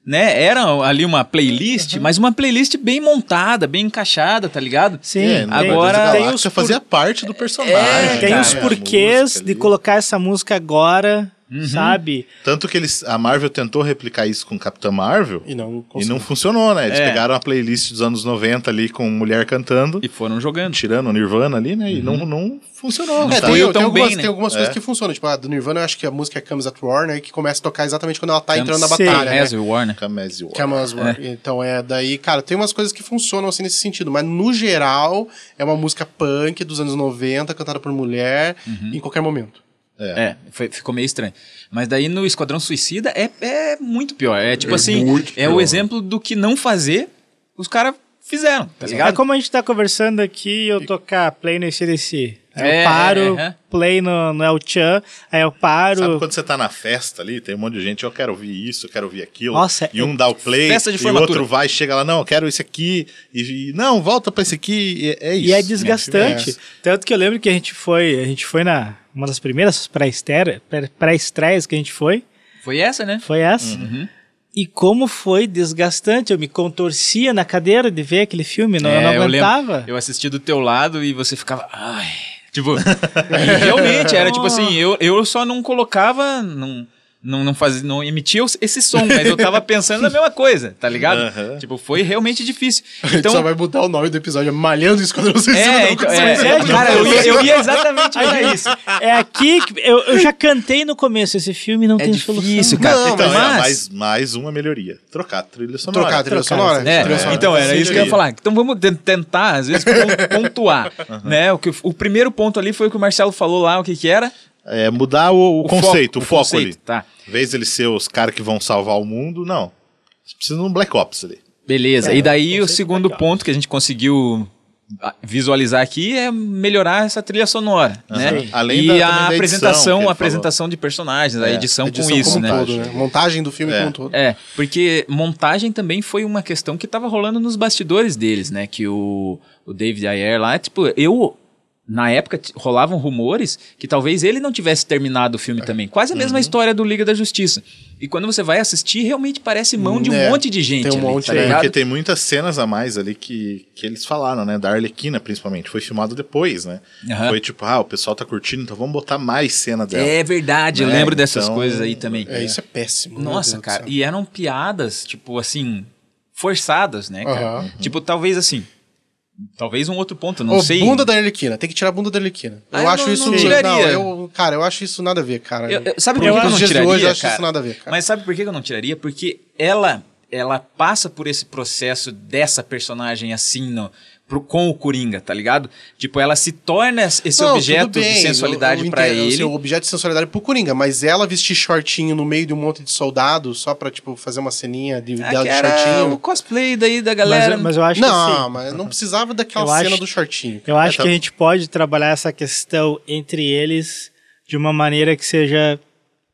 C: né? Era ali uma playlist, mas uma playlist bem montada, bem encaixada, tá ligado?
E: Sim,
B: É,
C: agora-
E: tem os por-
B: fazia parte do personagem.
C: É,
E: tem
C: cara,
E: os
B: né? A
E: porquês de
B: ali.
E: colocar essa música agora, sabe?
B: Tanto que eles, a Marvel tentou replicar isso com Capitã Marvel
D: E não
B: e não funcionou, né? Eles
C: É.
B: pegaram a playlist dos anos 90 ali com mulher cantando,
C: E foram jogando.
B: tirando o Nirvana ali, né? E não, não funcionou.
D: É,
B: tá?
D: tem, tem
C: tão
D: algumas,
C: bem, né?
D: tem algumas coisas
B: É.
D: que funcionam. Tipo, a do Nirvana, eu acho que a música é Comes at War, né? Que começa a tocar exatamente quando ela tá entrando na batalha. né?
C: As War, né?
B: Come as are.
D: Come at War. Então é daí, cara, tem umas coisas que funcionam assim nesse sentido, mas no geral é uma música punk dos anos 90, cantada por mulher, em qualquer momento.
C: É, foi- ficou meio estranho. Mas daí no Esquadrão Suicida é, é muito pior. É tipo
B: É
C: assim,
B: muito
C: é o
B: pior.
C: exemplo do que não fazer, os caras fizeram, tá
E: É
C: ligado?
E: como a gente tá conversando aqui eu tocar play no CDC.
C: É,
E: eu paro,
C: é, é.
E: play no, no El Chan, aí eu paro.
B: Sabe quando você tá na festa ali, tem um monte de gente, eu quero ouvir isso, eu quero ouvir aquilo.
E: Nossa,
B: e um dá o play,
C: Festa de
B: e o outro vai, chega lá, não, eu quero esse aqui, e, e, não, volta pra esse aqui, e é isso.
E: E é desgastante. Tanto que eu lembro que a gente foi, a gente foi na uma das primeiras pré-estreias pré- que a gente foi,
C: Foi essa, né?
E: foi essa.
C: Uhum.
E: E como foi desgastante, eu me contorcia na cadeira de ver aquele filme, não, eu não
C: É, eu lembro.
E: aguentava.
C: Eu assisti do teu lado e você ficava. Ai. Tipo, e [laughs] realmente, era tipo assim, eu, eu só não colocava. Não, não, não, fazia, não emitia esse som, mas eu tava pensando na mesma coisa, tá ligado? [laughs] Tipo, foi realmente difícil.
D: A gente
C: Então,
D: só vai mudar o nome do episódio, é Malhando o Esquadrão Suicida.
C: É, então, é,
D: dizer.
C: é, cara, eu ia, eu ia [laughs] exatamente pra isso.
E: É aqui que eu, eu já cantei no começo, esse filme não
C: É
E: tem
C: difícil,
E: solução.
C: cara.
D: Não,
B: Então,
C: mas,
B: é, mais, mais uma melhoria. Trocar a trilha sonora.
D: Trocar a trilha
E: Trocar,
D: sonora.
C: É,
D: Trilha sonora.
C: então era isso que eu ia falar. Então vamos ten- tentar, às vezes, pon- pontuar, [laughs] né? O, que, o primeiro ponto ali foi o que o Marcelo falou lá, o que que era?
B: É, mudar o, o conceito, o foco,
C: conceito,
B: ali.
C: Tá,
B: Em vez de eles ser os caras que vão salvar o mundo, não. Você precisa de um Black Ops ali.
C: beleza.
E: É,
C: e daí o segundo ponto que a gente conseguiu ah, visualizar aqui é melhorar essa trilha sonora, né?
B: Sim. Além
C: e
B: da-
C: a apresentação, a apresentação de personagens, a
B: É,
C: edição,
D: A edição
C: com isso,
D: como
C: né?
D: todo, né? Montagem do filme
B: É.
D: como um todo.
C: É, porque montagem também foi uma questão que tava rolando nos bastidores deles, né? Que o, o David Ayer lá, tipo, eu. Na época rolavam rumores que talvez ele não tivesse terminado o filme também. Quase a
B: Uhum.
C: mesma história do Liga da Justiça. E quando você vai assistir, realmente parece mão de um
D: É,
C: monte de gente.
D: tem um
C: ali,
D: monte
C: tá
D: aí.
C: ligado?
B: Porque tem muitas cenas a mais ali que, que eles falaram, né? Da Arlequina, principalmente. Foi filmado depois, né?
C: Aham.
B: Foi tipo, ah, o pessoal tá curtindo, então vamos botar mais cena dela.
C: É verdade, eu
B: Né?
C: lembro dessas
B: Então,
C: coisas aí também.
D: É, isso é péssimo.
C: Nossa, cara, e eram piadas, tipo assim, forçadas, né, cara?
D: Aham.
C: Tipo, talvez assim. Talvez um outro ponto, não
D: Ô,
C: sei.
D: bunda da Arlequina, tem que tirar a bunda da Arlequina. Eu
C: Ah, eu
D: acho
C: não-
D: isso.
C: não tiraria.
D: eu, cara, eu acho isso nada a ver, cara.
C: Eu- eu- sabe por que eu não tiraria,
D: hoje, eu acho isso nada a ver, cara.
C: Mas sabe por que eu não tiraria? Porque ela ela passa por esse processo dessa personagem assim, no, pro- com o Coringa, tá ligado? Tipo, ela se torna esse
D: Não,
C: objeto de sensualidade
D: entendo,
C: ele.
D: O seu objeto de sensualidade pro Coringa, mas ela vestir shortinho no meio de um monte de soldado só pra, tipo, fazer uma ceninha de,
C: Ah,
D: dela de
C: era o
D: shortinho.
C: cosplay daí da
E: Mas,
C: galera.
E: eu- mas eu acho que
D: Não,
E: assim,
D: mas não precisava daquela
E: Eu
D: cena
E: acho-
D: do shortinho.
E: eu acho
B: É, tá-
E: que a gente pode trabalhar essa questão entre eles de uma maneira que seja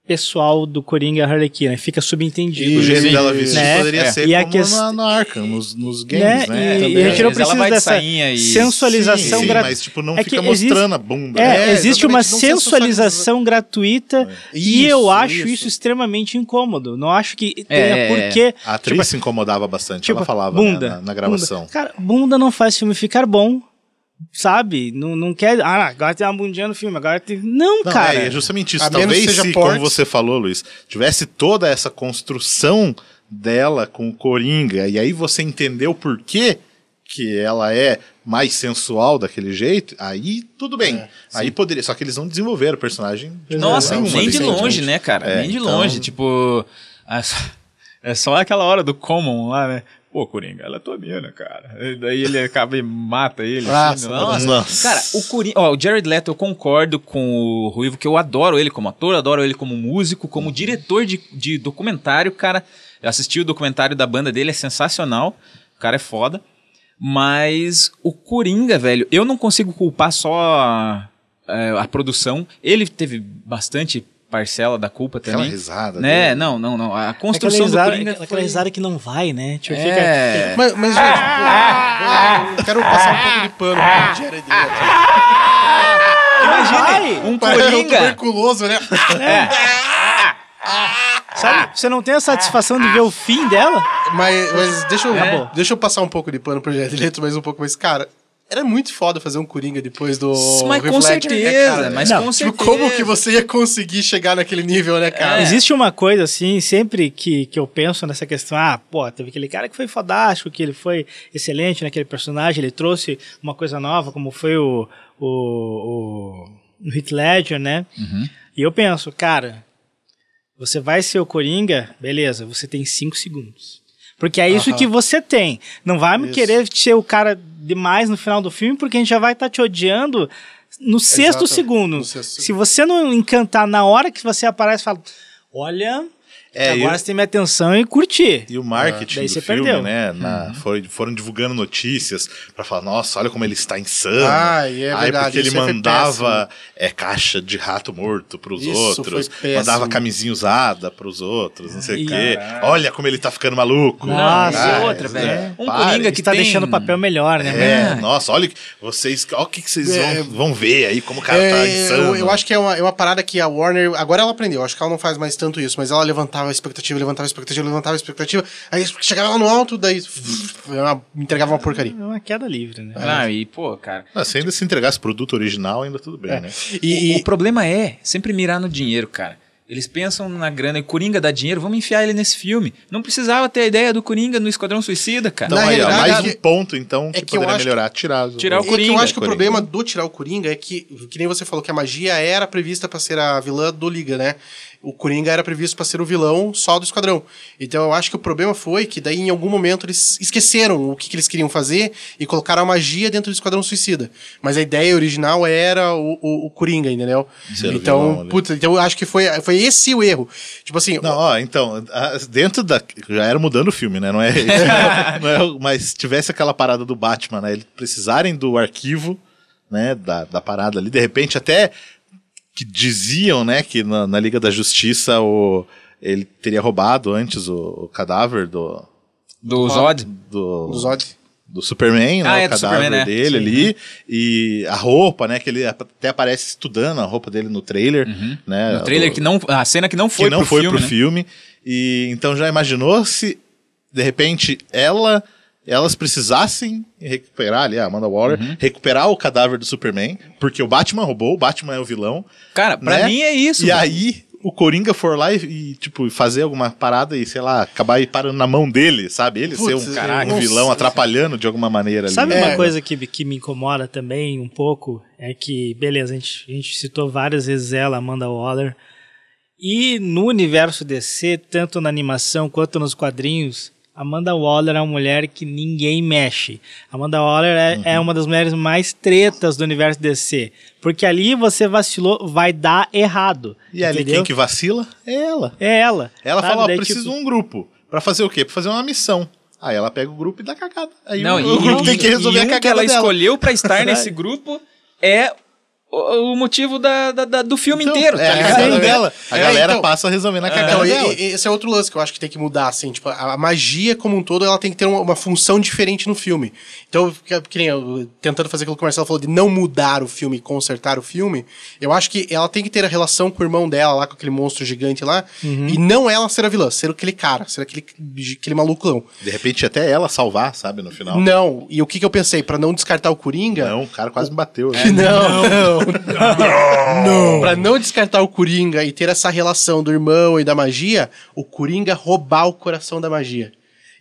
E: pessoal do Coringa e a Harlequina, fica subentendido.
B: O jeito dela vestir
E: Né?
B: poderia
C: É.
B: ser
E: E a
B: como
E: quest-
B: na, na Arkham, nos, nos games,
E: né?
B: né?
E: E, e a gente não precisa
C: de
E: dessa
C: e-
E: sensualização gratuita.
B: mas tipo, não
E: É
B: fica
E: existe-
B: mostrando a bunda.
E: É,
D: É,
E: existe uma sensualização gratuita e
D: Isso,
E: eu acho isso.
D: isso.
E: extremamente incômodo. Não acho que tenha
C: É,
E: porquê.
B: A atriz se incomodava bastante,
E: Tipo,
B: ela falava
E: bunda,
B: né, na, na gravação.
E: Bunda. Cara, bunda não faz filme ficar bom. Sabe? Não, não quer. Ah, agora tem uma bundinha no filme, agora tem. Não,
B: Não,
E: cara.
B: é, é justamente isso.
D: A
B: Talvez se,
D: porte.
B: como você falou, Luiz, tivesse toda essa construção dela com o Coringa, e aí você entendeu por que que ela é mais sensual daquele jeito, aí tudo bem.
D: É,
B: aí poderia. Só que eles não desenvolveram o personagem. de
C: Nossa,
B: maneira
C: nem
B: nenhuma,
C: de longe, né, cara?
B: É,
C: nem de
B: então-
C: longe. Tipo, é só, é só aquela hora do Common lá, né? Pô, Coringa, ela é tua mina, cara. E daí ele acaba e mata ele. assim,
D: Nossa,
C: nossa.
B: nossa.
C: Cara, o Coringa. Ó, o Jared Leto, eu concordo com o Ruivo, que eu adoro ele como ator, adoro ele como músico, como diretor de, de documentário, cara. Eu assisti o documentário da banda dele, é sensacional. O cara é foda. Mas o Coringa, velho, eu não consigo culpar só é, a produção. Ele teve bastante parcela da culpa
B: Aquela
C: também.
B: risada.
C: Né?
B: dele.
C: Não, não, não. A
E: Aquela
C: construção
E: risada,
C: do Coringa
E: aquela
C: foi...
E: risada que não vai, né? Tipo, fica.
C: É.
D: Mas, mas gente, eu, eu quero passar um pouco de pano pro Jared Leto.
C: Imagine um
D: Parece um
C: Coringa.
D: tuberculoso, né?
E: Sabe? Você não tem a satisfação de ver o fim dela?
D: Mas, mas deixa, eu,
C: É.
D: deixa eu passar um pouco de pano pro Jared Leto, mais um pouco mais. Cara, era muito foda fazer um Coringa depois do.
C: Mas com
D: Heath Ledger, né,
C: certeza,
D: cara?
C: mas
E: Não,
C: com
D: Tipo,
C: certeza.
D: como que você ia conseguir chegar naquele nível, né, cara?
C: É.
E: Existe uma coisa assim, sempre que, que eu penso nessa questão, ah, pô, teve aquele cara que foi fodástico, que ele foi excelente naquele personagem, ele trouxe uma coisa nova, como foi o, o, o, o Heath Ledger, né?
C: Uhum.
E: E eu penso, cara, você vai ser o Coringa, beleza, você tem cinco segundos. Porque é isso
D: Aham.
E: que você tem. Não vai me
D: Isso.
E: querer ser o cara demais no final do filme, porque a gente já vai estar te odiando no sexto
D: Exato,
E: segundo.
D: no sexto
E: Se você não encantar na hora que você aparece, fala, olha,
B: É,
E: agora
B: eu-
E: você tem minha atenção e curtir.
B: E o marketing
E: Daí
B: do
E: você
B: filme,
E: perdeu.
B: né? na- foi- foram divulgando notícias pra falar, nossa, olha como ele está insano.
D: Ah, e é
B: Aí
D: verdade,
B: porque ele mandava é, caixa de rato morto pros
D: Isso
B: outros, mandava camisinha usada pros outros, não sei o quê. Olha como ele tá ficando maluco.
E: Nossa,
B: Ah,
C: outra,
B: é,
C: velho. Um
B: pare.
C: Coringa que
E: Está
C: tem...
E: deixando o papel melhor, né?
B: É,
C: É.
B: nossa, olha vocês, olha o que, que vocês
D: É,
B: vão, vão ver aí, como o cara tá
D: É,
B: insano.
D: eu, eu acho que é uma, é uma parada que a Warner. Agora ela aprendeu, acho que ela não faz mais tanto isso, mas ela levantava a expectativa, levantava a expectativa, levantava a expectativa, aí chegava lá no alto, daí entregava uma porcaria.
E: É uma queda livre, né?
C: Ah, e pô, cara...
B: Ah, se ainda se entregasse produto original, ainda tudo bem, né?
D: E,
C: O
D: e-
C: problema é sempre mirar no dinheiro, cara. Eles pensam na grana e Coringa dá dinheiro, vamos enfiar ele nesse filme. Não precisava ter a ideia do Coringa no Esquadrão Suicida, cara.
B: Então
D: Na
B: aí, ó, mais
D: é
B: um
D: que-
B: ponto, então,
D: é
B: que,
D: que eu
B: poderia
D: acho que-
B: melhorar. Tirar,
C: Tirar o
D: é que
C: Coringa,
D: eu acho que o
B: Coringa.
D: problema do tirar o Coringa é que, que nem você falou que a magia era prevista pra ser a vilã do Liga, né? O Coringa era previsto pra ser o vilão só do Esquadrão. Então eu acho que o problema foi que daí em algum momento eles esqueceram o que, que eles queriam fazer e colocaram a magia dentro do Esquadrão Suicida. Mas a ideia original era o, o, o Coringa, entendeu?
B: Ser vilão
D: então, puta, então eu acho que foi, foi esse o erro. Tipo assim,
B: Não, ó, então, dentro da. Já era mudando o filme, né? Não é. [laughs] [laughs] não é- mas tivesse aquela parada do Batman, né? Eles precisarem do arquivo, né? Da, da parada ali, de repente até que diziam, né? Que na, na Liga da Justiça o, ele teria roubado antes o, o cadáver do.
C: Do Zod.
B: Do,
D: do Zod.
B: do Superman,
C: Ah,
B: né?
C: é,
B: o cadáver
C: Superman, né?
B: dele ali. E a roupa, né? Que ele até aparece estudando a roupa dele no trailer. Né,
C: No trailer
B: do-
C: que não... A cena que não foi
B: que não
C: pro
B: foi
C: filme,
B: pro
C: né?
B: filme. E então já imaginou se de repente ela elas precisassem recuperar ali a Amanda Waller,
C: Uhum.
B: recuperar o cadáver do Superman, porque o Batman roubou, o Batman é o vilão.
C: Cara, pra
B: né?
C: mim é isso.
B: E
C: velho.
B: aí o Coringa for lá e, e, tipo fazer alguma parada e sei lá, acabar parando na mão dele, sabe? Ele
D: Putz,
B: ser um,
D: caraca.
B: um vilão
D: Nossa.
B: atrapalhando de alguma maneira ali.
E: Sabe
D: É.
E: uma coisa que, que me incomoda também um pouco? É que, beleza, a gente, a gente citou várias vezes ela, Amanda Waller. E no universo DC, tanto na animação quanto nos quadrinhos, Amanda Waller é uma mulher que ninguém mexe. Amanda Waller é,
B: Uhum.
E: é uma das mulheres mais tretas do universo DC. Porque ali você vacilou, vai dar errado.
B: E ali
E: entendeu?
B: quem que vacila é ela.
E: É ela.
B: Ela
E: sabe?
B: fala, ó, preciso
E: tipo,
B: de um grupo. Pra fazer o quê? Pra fazer uma missão. Aí ela pega o grupo e dá cagada. Aí
C: Não,
B: o,
C: e,
B: o grupo
C: e-
B: tem que resolver
C: e
B: a
C: um
B: cagada
C: que ela
B: dela.
C: escolheu pra estar [laughs] nesse grupo é o, o motivo da, da- da- do filme
B: Então,
C: inteiro,
B: é
C: tá
B: a
C: ligado?
B: cagada dela. A
D: É,
B: galera
D: então-
B: passa resolvendo a cagada
D: Então, e-
B: dela.
D: e- esse é outro lance que eu acho que tem que mudar, assim, tipo, a, a magia como um todo, ela tem que ter uma, uma função diferente no filme. Então, que, que nem eu, tentando fazer aquilo que o Marcelo falou de não mudar o filme e consertar o filme, eu acho que ela tem que ter a relação com o irmão dela lá, com aquele monstro gigante lá, e não ela ser a vilã, ser aquele cara, ser aquele, aquele malucão.
B: De repente até ela salvar, sabe, no final.
D: Não, e o que, que eu pensei? Pra não descartar o Coringa,
B: Não, o cara quase me bateu.
D: É, [laughs] Não, não, [laughs] não. Pra não descartar o Coringa e ter essa relação do irmão e da magia, o Coringa roubar o coração da magia.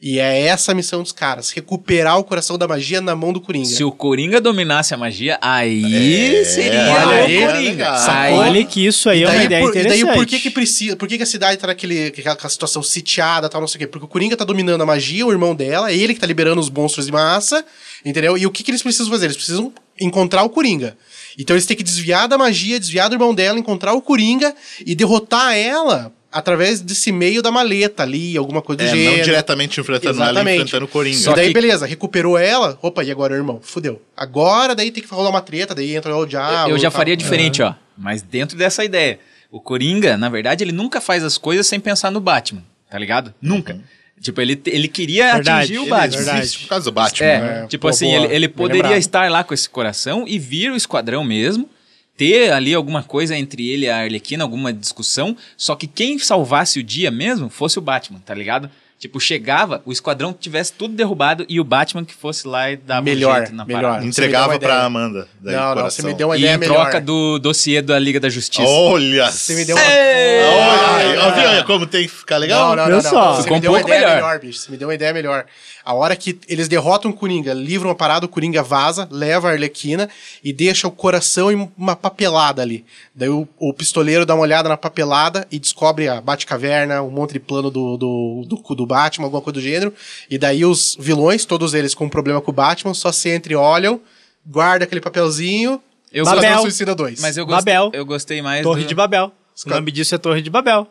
D: E é essa a missão dos caras, recuperar o coração da magia na mão do Coringa.
C: Se o Coringa dominasse a magia, aí
B: É,
C: seria
B: olha
C: o Coringa. Aí-
E: Olha que isso aí é uma
D: daí,
E: ideia
D: por, e
E: interessante.
D: daí por que que precisa, por que, que a cidade tá naquele, aquela aquela situação sitiada, tal, não sei o quê? Porque o Coringa tá dominando a magia, o irmão dela, é ele que tá liberando os monstros de massa, entendeu? E o que que eles precisam fazer? Eles precisam encontrar o Coringa. Então eles têm que desviar da magia, desviar do irmão dela, encontrar o Coringa e derrotar ela através desse meio da maleta ali, alguma coisa do
B: É,
D: gênero.
B: não diretamente enfrentando ela, enfrentando o Coringa.
C: Só
D: e daí,
C: que-
D: beleza, recuperou ela. Opa, e agora, irmão? Fudeu. Agora daí tem que rolar uma treta, daí entra o diabo.
C: eu já
D: e tal.
C: faria diferente, ó. Mas dentro dessa ideia. O Coringa, na verdade, ele nunca faz as coisas sem pensar no Batman, tá ligado? Nunca. Tipo, ele, ele queria
E: Verdade.
C: atingir o
B: Ele
C: Batman.
E: verdade.
B: existe por causa do Batman.
C: É,
B: né?
C: tipo
D: Pô,
C: assim,
D: boa.
C: ele, ele poderia
D: lembrado.
C: estar lá com esse coração e vir o esquadrão mesmo, ter ali alguma coisa entre ele e a Arlequina, alguma discussão, só que quem salvasse o dia mesmo fosse o Batman, tá ligado? Tipo, chegava, o esquadrão tivesse tudo derrubado e o Batman que fosse lá e dava
D: Melhor,
C: um jeito na
D: melhor.
C: parada.
B: Entregava
D: uma
B: pra. Amanda. daí,
D: Não, não,
B: coração.
D: você me deu uma
C: E
D: ideia
C: em
D: melhor.
C: troca do dossiê da Liga da Justiça.
B: Olha!
D: Você me deu uma...
B: Olha, viu aí como tem que ficar legal?
D: Não, não, não, não.
E: só?
D: Você
C: Ficou
D: me
C: um
D: deu uma
C: pouco
D: ideia melhor.
C: melhor.
D: bicho. Você me deu uma ideia melhor. A hora que eles derrotam o Coringa, livram a parada, o Coringa vaza, leva a Arlequina e deixa o coração em uma papelada ali. Daí o, o pistoleiro dá uma olhada na papelada e descobre a Batcaverna, um monte de plano do, do, do, do Batman, alguma coisa do gênero. E daí os vilões, todos eles com um problema com o Batman, só se entreolham, guarda aquele papelzinho.
C: Eu
E: Babel.
D: Suicida 2.
C: Mas eu gostei,
E: Babel.
C: eu gostei mais
E: Torre
C: do...
E: de Babel. O nome disso é Torre de Babel.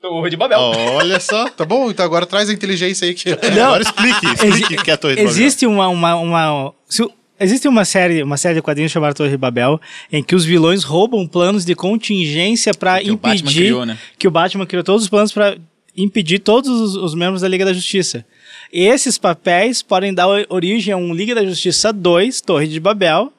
C: Torre de Babel.
B: Olha só.
D: Tá bom? Então agora traz a inteligência aí que. [laughs]
B: Agora explique, explique o que é a Torre de Babel.
E: Existe uma, uma, uma se existe uma série, uma série de quadrinhos chamada Torre de Babel, em que os vilões roubam planos de contingência para
C: Que o Batman
E: impedir
C: criou, né?
E: que o Batman criou todos os planos para impedir todos os, os membros da Liga da Justiça. Esses papéis podem dar origem a um Liga da Justiça 2, Torre de Babel,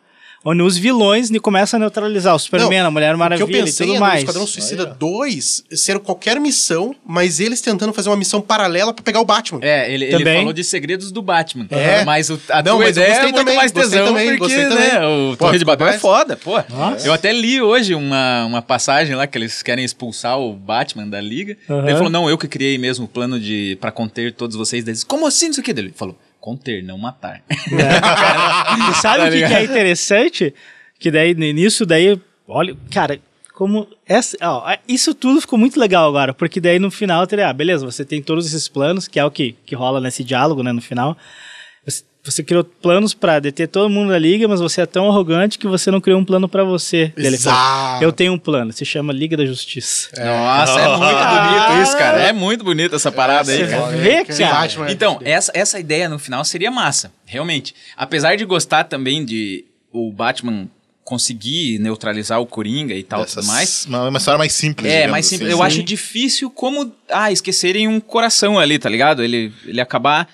E: onde os vilões começam a neutralizar o Superman,
D: Não,
E: a Mulher Maravilha
D: que eu
E: e
D: pensei
E: tudo
D: é
E: mais.
D: Esquadrão Suicida 2 ser qualquer missão, mas eles tentando fazer uma missão paralela pra pegar o Batman.
C: É, ele, ele falou de segredos do Batman.
D: É.
C: Mas o, a
D: Não,
C: tua
D: mas
C: ideia é muito
D: também,
C: mais
D: gostei
C: tesão,
D: também,
C: porque,
D: gostei
C: né,
D: também.
C: o
D: Pô,
C: Torre de Babel é foda, pô.
E: Nossa.
C: Eu até li hoje uma, uma passagem lá que eles querem expulsar o Batman da Liga.
E: Aham.
C: Ele falou, não, eu que criei mesmo o plano de para conter todos vocês. Como assim isso aqui? Ele falou, conter, não matar.
E: E sabe [laughs]
C: Tá
E: o que, é interessante? Que daí, nisso daí, olha, cara, como essa, ó, isso tudo ficou muito legal agora, porque daí no final, teria, ah, beleza, você tem todos esses planos, que é o que, que rola nesse diálogo, né, no final. Você, criou planos pra deter todo mundo da liga, mas você é tão arrogante que você não criou um plano pra você. Ele falou,
D: Exato.
E: eu tenho um plano, se chama Liga da Justiça.
C: Nossa, é muito bonito isso, cara. É muito bonito essa parada aí,
E: Você
C: cara.
E: vê,
D: que
E: cara?
D: Batman-
C: Então, essa, essa ideia no final seria massa, realmente. Apesar de gostar também de o Batman conseguir neutralizar o Coringa e tal,
B: Dessas-
C: tudo mais.
B: Uma, uma história mais simples.
C: É, mais
B: assim.
C: simples. Eu acho difícil como, ah, esquecerem um coração ali, tá ligado? Ele, ele acabar...